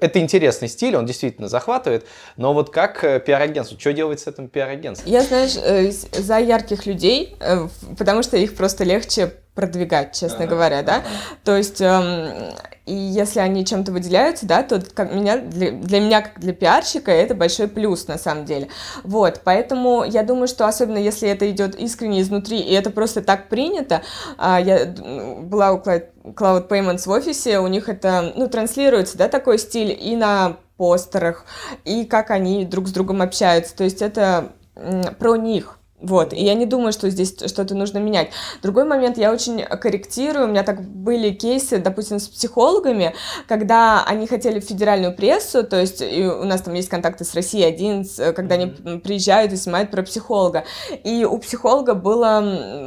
Это интересный стиль, он действительно захватывает, но вот как э, пиар-агентство, что делать с этим пиар-агентством? Я, знаешь, э, за ярких людей, э, потому что их просто легче продвигать, честно ага, говоря, да. Ага. То есть, эм, и если они чем-то выделяются, да, то как меня, для, для меня, как для пиарщика, это большой плюс, на самом деле. Вот, поэтому я думаю, что особенно если это идет искренне изнутри, и это просто так принято, а, я была у Cloud Payments в офисе, у них это, ну, транслируется, да, такой стиль и на постерах, и как они друг с другом общаются, то есть это про них, вот, и я не думаю, что здесь что-то нужно менять. Другой момент, я очень корректирую, у меня так были кейсы, допустим, с психологами, когда они хотели в федеральную прессу, то есть у нас там есть контакты с Россией один, когда они приезжают и снимают про психолога, и у психолога было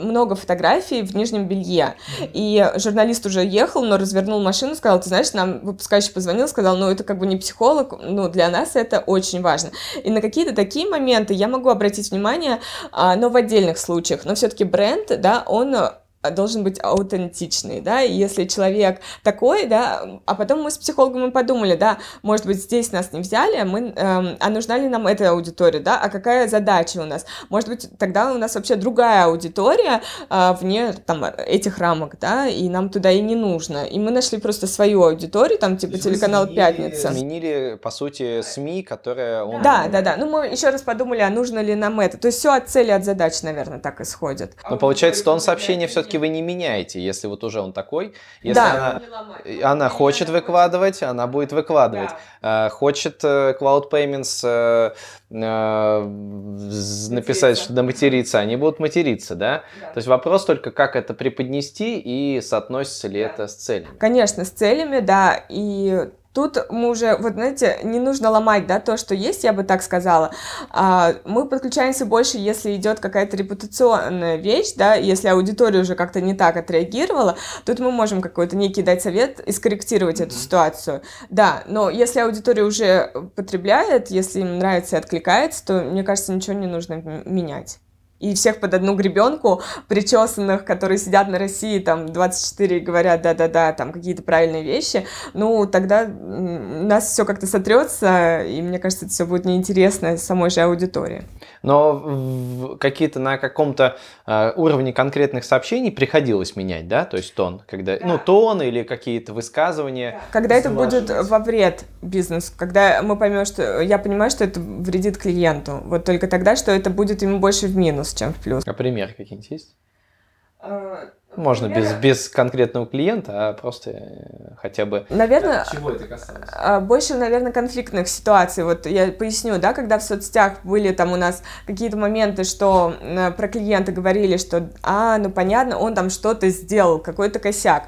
много фотографий в нижнем белье, и журналист уже ехал, но развернул машину, сказал, ты знаешь, нам выпускающий позвонил, сказал, ну это как бы не психолог, ну для нас это очень важно. И на какие-то такие моменты я могу обратить внимание, а, но в отдельных случаях. Но все-таки бренд, да, он а, должен быть аутентичный, да, и если человек такой, да, а потом мы с психологом подумали, да, может быть, здесь нас не взяли, мы, эм, а нужна ли нам эта аудитория, да, а какая задача у нас, может быть, тогда у нас вообще другая аудитория э, вне, там, этих рамок, да, и нам туда и не нужно, и мы нашли просто свою аудиторию, там, типа, телеканал сменили, «Пятница». Сменили, по сути, СМИ, которые он... Да, да, да, ну, мы еще раз подумали, а нужно ли нам это, то есть все от цели, от задач, наверное, так исходит. Но получается, тон сообщения все-таки все вы не меняете, если вот уже он такой. Если да. она, она хочет выкладывать, она будет выкладывать. Да. Хочет э, Cloud Payments э, э, написать, что да, материться, они будут материться, да? да? То есть вопрос только, как это преподнести и соотносится ли да. это с целями. Конечно, с целями, да, и Тут мы уже, вот знаете, не нужно ломать, да, то, что есть, я бы так сказала. А, мы подключаемся больше, если идет какая-то репутационная вещь, да, если аудитория уже как-то не так отреагировала, тут мы можем какой-то некий дать совет и скорректировать mm-hmm. эту ситуацию. Да, но если аудитория уже потребляет, если им нравится и откликается, то, мне кажется, ничего не нужно менять и всех под одну гребенку, причесанных, которые сидят на России, там, 24 и говорят, да-да-да, там, какие-то правильные вещи, ну, тогда нас все как-то сотрется, и мне кажется, это все будет неинтересно самой же аудитории. Но какие-то на каком-то э, уровне конкретных сообщений приходилось менять, да, то есть тон, когда, да. ну, тон или какие-то высказывания. Когда это будет во вред бизнесу, когда мы поймем, что, я понимаю, что это вредит клиенту, вот только тогда, что это будет ему больше в минус, чем в плюс. А пример какие-нибудь есть? Можно без, без конкретного клиента, а просто э, хотя бы... Наверное, чего это касалось? А, больше, наверное, конфликтных ситуаций. Вот я поясню, да, когда в соцсетях были там у нас какие-то моменты, что про клиента говорили, что, а, ну понятно, он там что-то сделал, какой-то косяк.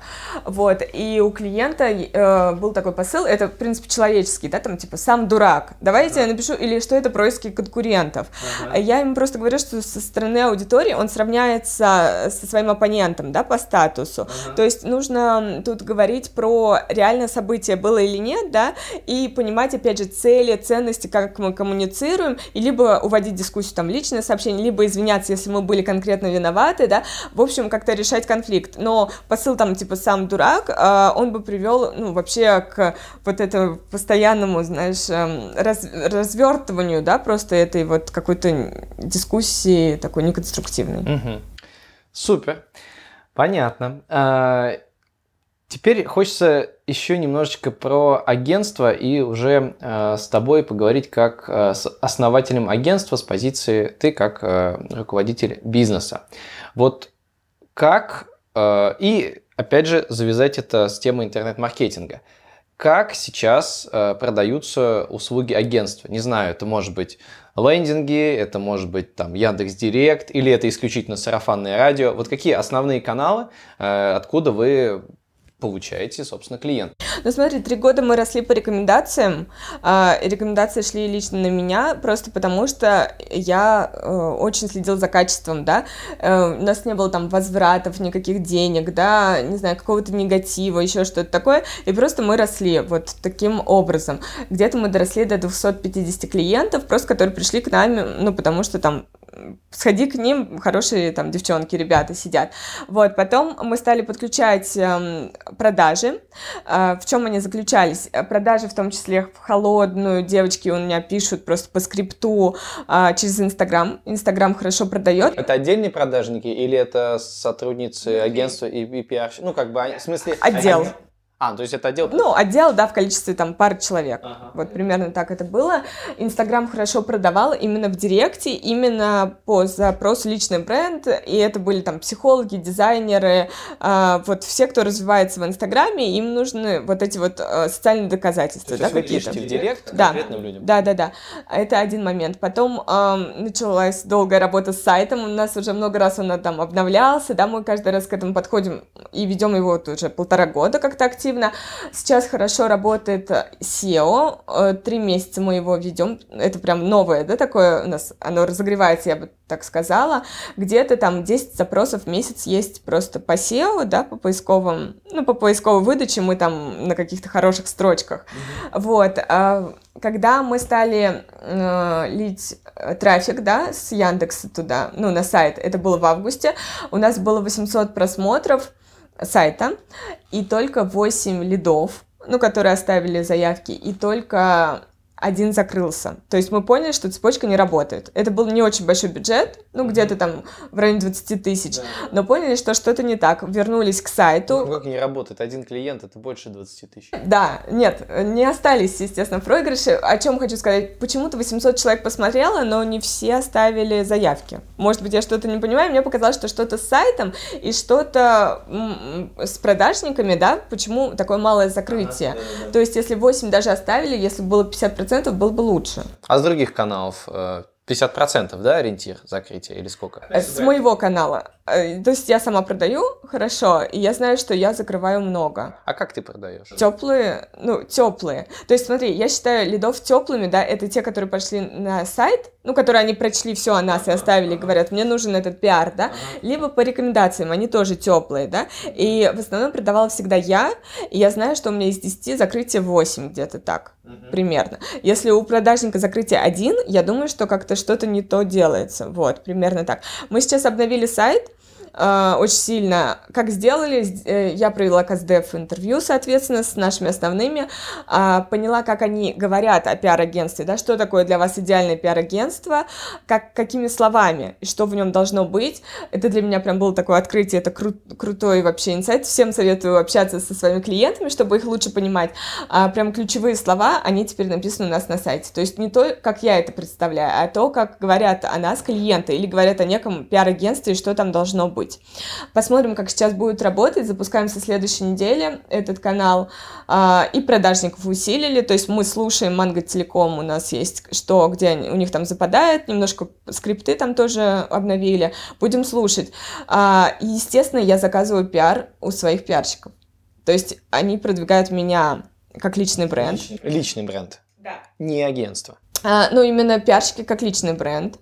Вот, и у клиента э, был такой посыл, это, в принципе, человеческий, да, там, типа, сам дурак. Давайте я напишу, или что это происки конкурентов. Ага. Я ему просто говорю, что со стороны аудитории он сравняется со своим оппонентом, да, по статусу. Uh-huh. То есть нужно тут говорить про реальное событие, было или нет, да, и понимать, опять же, цели, ценности, как мы коммуницируем, и либо уводить дискуссию там личное сообщение, либо извиняться, если мы были конкретно виноваты, да, в общем, как-то решать конфликт. Но посыл там, типа, сам дурак, а, он бы привел, ну, вообще к вот этому постоянному, знаешь, эм, раз, развертыванию, да, просто этой вот какой-то дискуссии такой неконструктивной. Угу. Супер. Понятно. А, теперь хочется еще немножечко про агентство и уже а, с тобой поговорить как а, с основателем агентства с позиции ты как руководитель бизнеса. Вот как и опять же завязать это с темой интернет-маркетинга. как сейчас э, продаются услуги агентства? Не знаю, это может быть лендинги, это может быть там Яндекс Директ, или это исключительно сарафанное радио. Вот какие основные каналы, э, откуда вы получаете, собственно, клиент. Ну смотри, три года мы росли по рекомендациям. А, рекомендации шли лично на меня, просто потому что я э, очень следил за качеством, да. Э, у нас не было там возвратов, никаких денег, да, не знаю, какого-то негатива, еще что-то такое. И просто мы росли вот таким образом. Где-то мы доросли до 250 клиентов, просто которые пришли к нам, ну, потому что там сходи к ним, хорошие там девчонки, ребята сидят. Вот, потом мы стали подключать э, продажи. Э, в чем они заключались? Продажи в том числе в холодную, девочки у меня пишут просто по скрипту э, через Инстаграм. Инстаграм хорошо продает. Это отдельные продажники или это сотрудницы агентства и, и пиар? Ну, как бы, в смысле... Отдел. Они а, то есть это отдел? Ну, отдел, да, в количестве там пары человек. Ага. Вот примерно так это было. Инстаграм хорошо продавал именно в Директе, именно по запросу личный бренд, и это были там психологи, дизайнеры, э, вот все, кто развивается в Инстаграме, им нужны вот эти вот э, социальные доказательства, то да, какие-то. в Директ да. конкретным людям? Да, да, да. Это один момент. Потом э, началась долгая работа с сайтом, у нас уже много раз он там обновлялся, да, мы каждый раз к этому подходим и ведем его вот уже полтора года как-то активно, активно. Сейчас хорошо работает SEO. Э, три месяца мы его ведем. Это прям новое, да, такое у нас, оно разогревается, я бы так сказала. Где-то там 10 запросов в месяц есть просто по SEO, да, по поисковым, ну, по поисковой выдаче мы там на каких-то хороших строчках. Mm-hmm. Вот. А когда мы стали э, лить трафик, да, с Яндекса туда, ну, на сайт, это было в августе, у нас было 800 просмотров, сайта, и только 8 лидов, ну, которые оставили заявки, и только один закрылся. То есть мы поняли, что цепочка не работает. Это был не очень большой бюджет, ну, где-то там в районе 20 тысяч, да. но поняли, что что-то не так. Вернулись к сайту. Ну, как не работает? Один клиент — это больше 20 тысяч. Да, нет, не остались, естественно, проигрыши. О чем хочу сказать? Почему-то 800 человек посмотрело, но не все оставили заявки. Может быть, я что-то не понимаю, мне показалось, что что-то с сайтом и что-то с продажниками, да, почему такое малое закрытие. Да, да. То есть, если 8 даже оставили, если было 50% 50% было бы лучше. А с других каналов 50%, э, да, ориентир закрытия или сколько? С моего канала. Э, то есть я сама продаю хорошо, и я знаю, что я закрываю много. А как ты продаешь? Теплые, ну, теплые. То есть смотри, я считаю лидов теплыми, да, это те, которые пошли на сайт, ну, которые они прочли все о нас и оставили, говорят, мне нужен этот пиар, да, либо по рекомендациям, они тоже теплые, да, и в основном продавала всегда я, и я знаю, что у меня из 10 закрытие 8 где-то так, примерно. Если у продажника закрытие 1, я думаю, что как-то что-то не то делается, вот, примерно так. Мы сейчас обновили сайт, э, очень сильно. Как сделали, э, я провела КСДФ интервью, соответственно, с нашими основными, э, поняла, как они говорят о пиар-агентстве, да, что такое для вас идеальное пиар-агентство, как, какими словами, и что в нем должно быть. Это для меня прям было такое открытие, это кру крутой вообще инсайт. Всем советую общаться со своими клиентами, чтобы их лучше понимать. А, прям ключевые слова, они теперь написаны у нас на сайте. То есть не то, как я это представляю, а то, как говорят о нас клиенты или говорят о неком пиар-агентстве, что там должно быть быть. Посмотрим, как сейчас будет работать. Запускаем со следующей недели этот канал. А, и продажников усилили, то есть мы слушаем Манго Телеком, у нас есть что, где у них там западает, немножко скрипты там тоже обновили. Будем слушать. А, естественно, я заказываю пиар у своих пиарщиков. То есть они продвигают меня как личный бренд. Личный, личный бренд. Да. Не агентство. А, ну, именно пиарщики как личный бренд.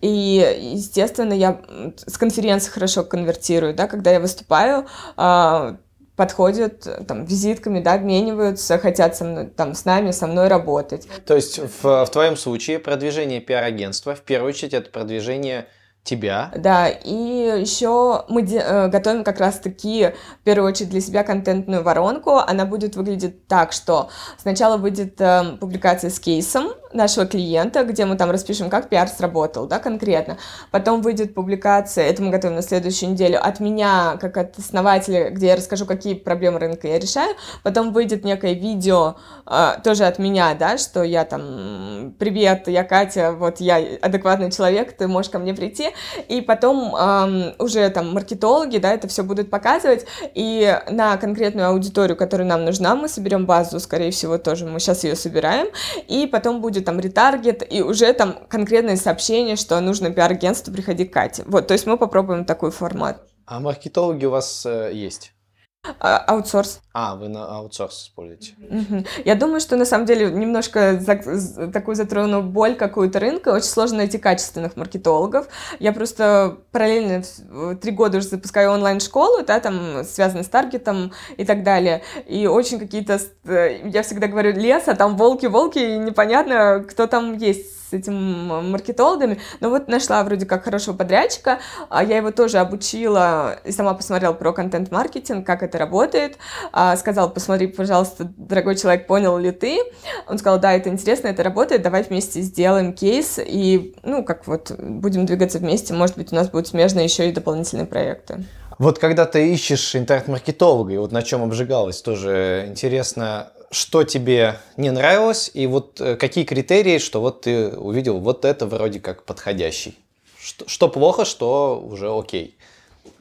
И, естественно, я с конференции хорошо конвертирую, да, когда я выступаю, а, подходят там визитками, да, обмениваются, хотят со мной, там, с нами, со мной работать. То есть в, в твоем случае продвижение пиар-агентства, в первую очередь, это продвижение тебя. Да, и еще мы э, готовим как раз-таки, в первую очередь, для себя контентную воронку. Она будет выглядеть так, что сначала выйдет э, публикация с кейсом, нашего клиента, где мы там распишем, как пиар сработал, да, конкретно. Потом выйдет публикация, это мы готовим на следующую неделю, от меня, как от основателя, где я расскажу, какие проблемы рынка я решаю. Потом выйдет некое видео, э, тоже от меня, да, что я там, привет, я Катя, вот я адекватный человек, ты можешь ко мне прийти. И потом э, уже там маркетологи, да, это все будут показывать, и на конкретную аудиторию, которая нам нужна, мы соберем базу, скорее всего, тоже мы сейчас ее собираем, и потом будет там ретаргет, и уже там конкретное сообщение, что нужно пиар-агентству, приходи к Кате. Вот, то есть мы попробуем такой формат. А маркетологи у вас э, есть? А, аутсорс. А, вы на аутсорс используете. Угу. Я думаю, что на самом деле немножко за, такую затрону боль какую-то рынка. Очень сложно найти качественных маркетологов. Я просто параллельно три года уже запускаю онлайн-школу, да, там связанную с таргетом и так далее. И очень какие-то, э, я всегда говорю, лес, а там волки-волки, и непонятно, кто там есть с этими маркетологами, но вот нашла вроде как хорошего подрядчика, а я его тоже обучила и сама посмотрела про контент-маркетинг, как это работает, а, сказал, посмотри, пожалуйста, дорогой человек, понял ли ты? Он сказал, да, это интересно, это работает, давай вместе сделаем кейс и, ну, как вот, будем двигаться вместе, может быть, у нас будут смежные еще и дополнительные проекты. Вот когда ты ищешь интернет-маркетолога, и вот на чем обжигалась, тоже интересно, что тебе не нравилось, и вот э, какие критерии, что вот ты увидел, вот это вроде как подходящий. Что, что плохо, что уже окей.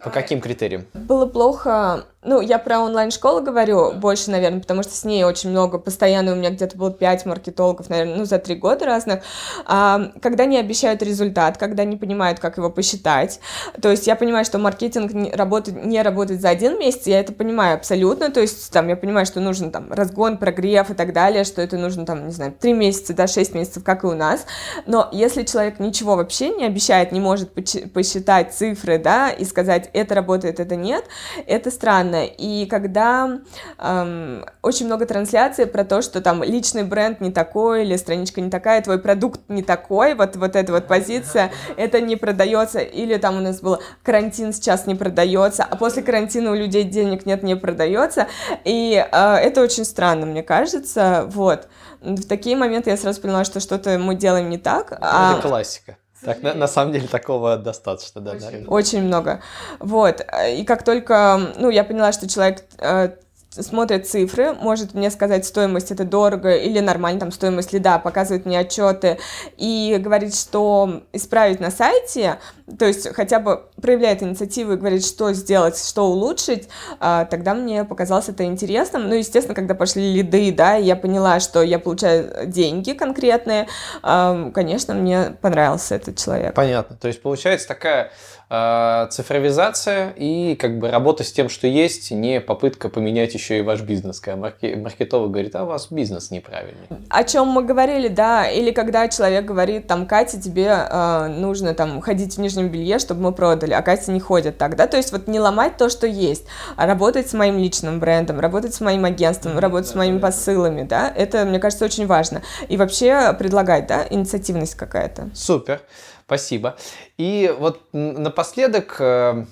По каким критериям? Было плохо ну, я про онлайн-школу говорю больше, наверное, потому что с ней очень много, постоянно у меня где-то было 5 маркетологов, наверное, ну, за 3 года разных, а, когда не обещают результат, когда не понимают, как его посчитать, то есть я понимаю, что маркетинг не работает, не работает за один месяц, я это понимаю абсолютно, то есть там я понимаю, что нужен там разгон, прогрев и так далее, что это нужно там, не знаю, 3 месяца, да, 6 месяцев, как и у нас, но если человек ничего вообще не обещает, не может посчитать цифры, да, и сказать, это работает, это нет, это странно, странно. И когда эм, очень много трансляций про то, что там личный бренд не такой, или страничка не такая, твой продукт не такой, вот, вот эта вот позиция, это не продается, или там у нас было карантин сейчас не продается, а после карантина у людей денег нет, не продается, и э, это очень странно, мне кажется, вот. В такие моменты я сразу поняла, что что-то мы делаем не так. Это а... классика. Так, на, на самом деле такого достаточно, да. Очень, очень много. Вот. И как только, ну, я поняла, что человек э, смотрит цифры, может мне сказать стоимость это дорого или нормально, там стоимость лида, показывает мне отчеты и говорит, что исправить на сайте, то есть хотя бы проявляет инициативу и говорит, что сделать, что улучшить, а, тогда мне показалось это интересным. Ну, естественно, когда пошли лиды, да, я поняла, что я получаю деньги конкретные, а, конечно, мне понравился этот человек. Понятно. То есть получается такая а, цифровизация и как бы работа с тем, что есть, не попытка поменять еще и ваш бизнес. Когда маркетолог говорит, а у вас бизнес неправильный. О чем мы говорили, да, или когда человек говорит, там, Катя, тебе э, нужно там ходить в нижнем белье, чтобы мы продали, а Катя не ходит так, да, то есть вот не ломать то, что есть, а работать с моим личным брендом, работать с моим агентством, работать с моими посылами, да, это, мне кажется, очень важно. И вообще предлагать, да, инициативность какая-то. Супер. Спасибо. И вот напоследок, э,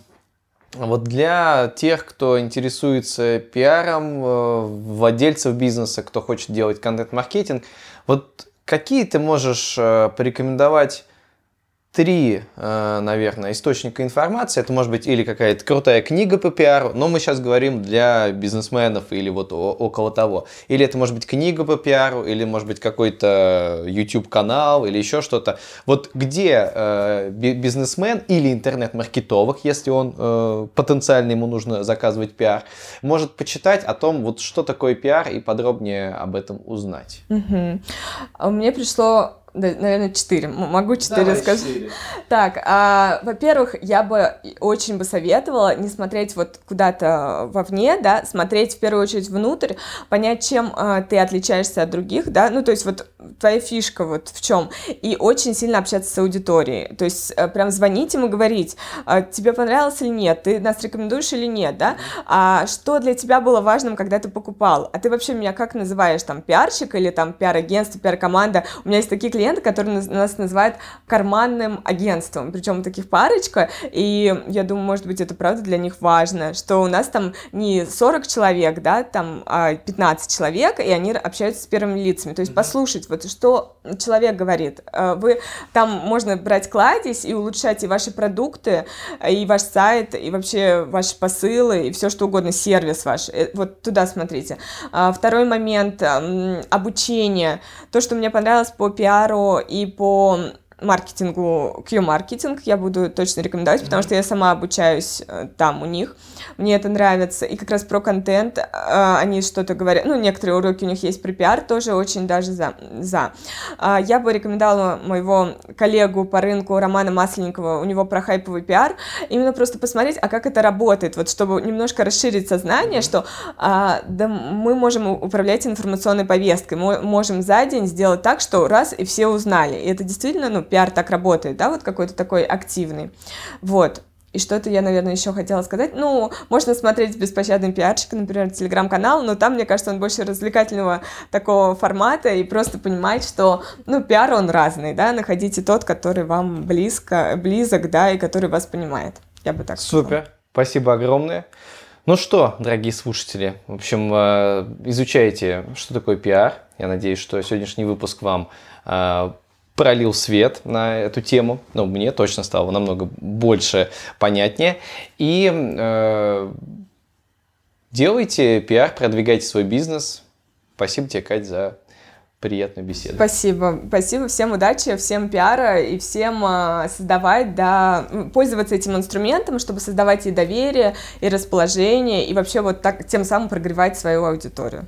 вот для тех, кто интересуется пиаром, э, владельцев бизнеса, кто хочет делать контент-маркетинг, вот какие ты можешь э, порекомендовать три, э, наверное, источника информации. Это может быть или какая-то крутая книга по пиару, но мы сейчас говорим для бизнесменов или вот около того. Или это может быть книга по пиару, или может быть какой-то YouTube-канал, или еще что-то. Вот где э, бизнесмен или интернет-маркетолог, если он э, потенциально ему нужно заказывать пиар, может почитать о том, вот что такое пиар и подробнее об этом узнать. Угу. Мне пришло да, наверное, четыре. Могу четыре сказать. Так, а, во-первых, я бы очень бы советовала не смотреть вот куда-то вовне, да, смотреть в первую очередь внутрь, понять, чем а, ты отличаешься от других, да, ну, то есть вот твоя фишка вот в чем, и очень сильно общаться с аудиторией, то есть а, прям звонить им и говорить, а, тебе понравилось или нет, ты нас рекомендуешь или нет, да, а что для тебя было важным, когда ты покупал, а ты вообще меня как называешь, там, пиарщик или там пиар-агентство, пиар-команда, у меня есть такие клиенты, клиенты, которые нас называют карманным агентством, причем таких парочка, и я думаю, может быть, это правда для них важно, что у нас там не 40 человек, да, там, а 15 человек, и они общаются с первыми лицами, то есть послушать, вот вот что человек говорит. Э, вы там можно брать кладезь и улучшать и ваши продукты, и ваш сайт, и вообще ваши посылы, и все что угодно, сервис ваш. Э, вот туда смотрите. А, второй момент обучение. То, что мне понравилось по пиару и по маркетингу, Q-маркетинг я буду точно рекомендовать, потому что я сама обучаюсь э, там у них. Мне это нравится. И как раз про контент э, они что-то говорят. Ну, некоторые уроки у них есть про пиар, тоже очень даже за. за. А, я бы рекомендовала моего коллегу по рынку Романа Масленникова, у него про хайповый пиар, именно просто посмотреть, а как это работает, вот чтобы немножко расширить сознание, что а, да, мы можем управлять информационной повесткой, мы можем за день сделать так, что раз и все узнали. И это действительно, ну, пиар так работает, да, вот какой-то такой активный. Вот. И что-то я, наверное, еще хотела сказать. Ну, можно смотреть «Беспощадный пиарщик», например, телеграм-канал, но там, мне кажется, он больше развлекательного такого формата, и просто понимать, что, ну, пиар, он разный, да, находите тот, который вам близко, близок, да, и который вас понимает. Я бы так сказала. Супер, спасибо огромное. Ну что, дорогие слушатели, в общем, э, изучайте, что такое пиар. Я надеюсь, что сегодняшний выпуск вам э, пролил свет на эту тему. Ну, мне точно стало намного больше понятнее. И э, делайте пиар, продвигайте свой бизнес. Спасибо тебе, Кать, за приятную беседу. Спасибо. Спасибо. Всем удачи, всем пиара и всем э, создавать, да, пользоваться этим инструментом, чтобы создавать и доверие, и расположение, и вообще вот так тем самым прогревать свою аудиторию.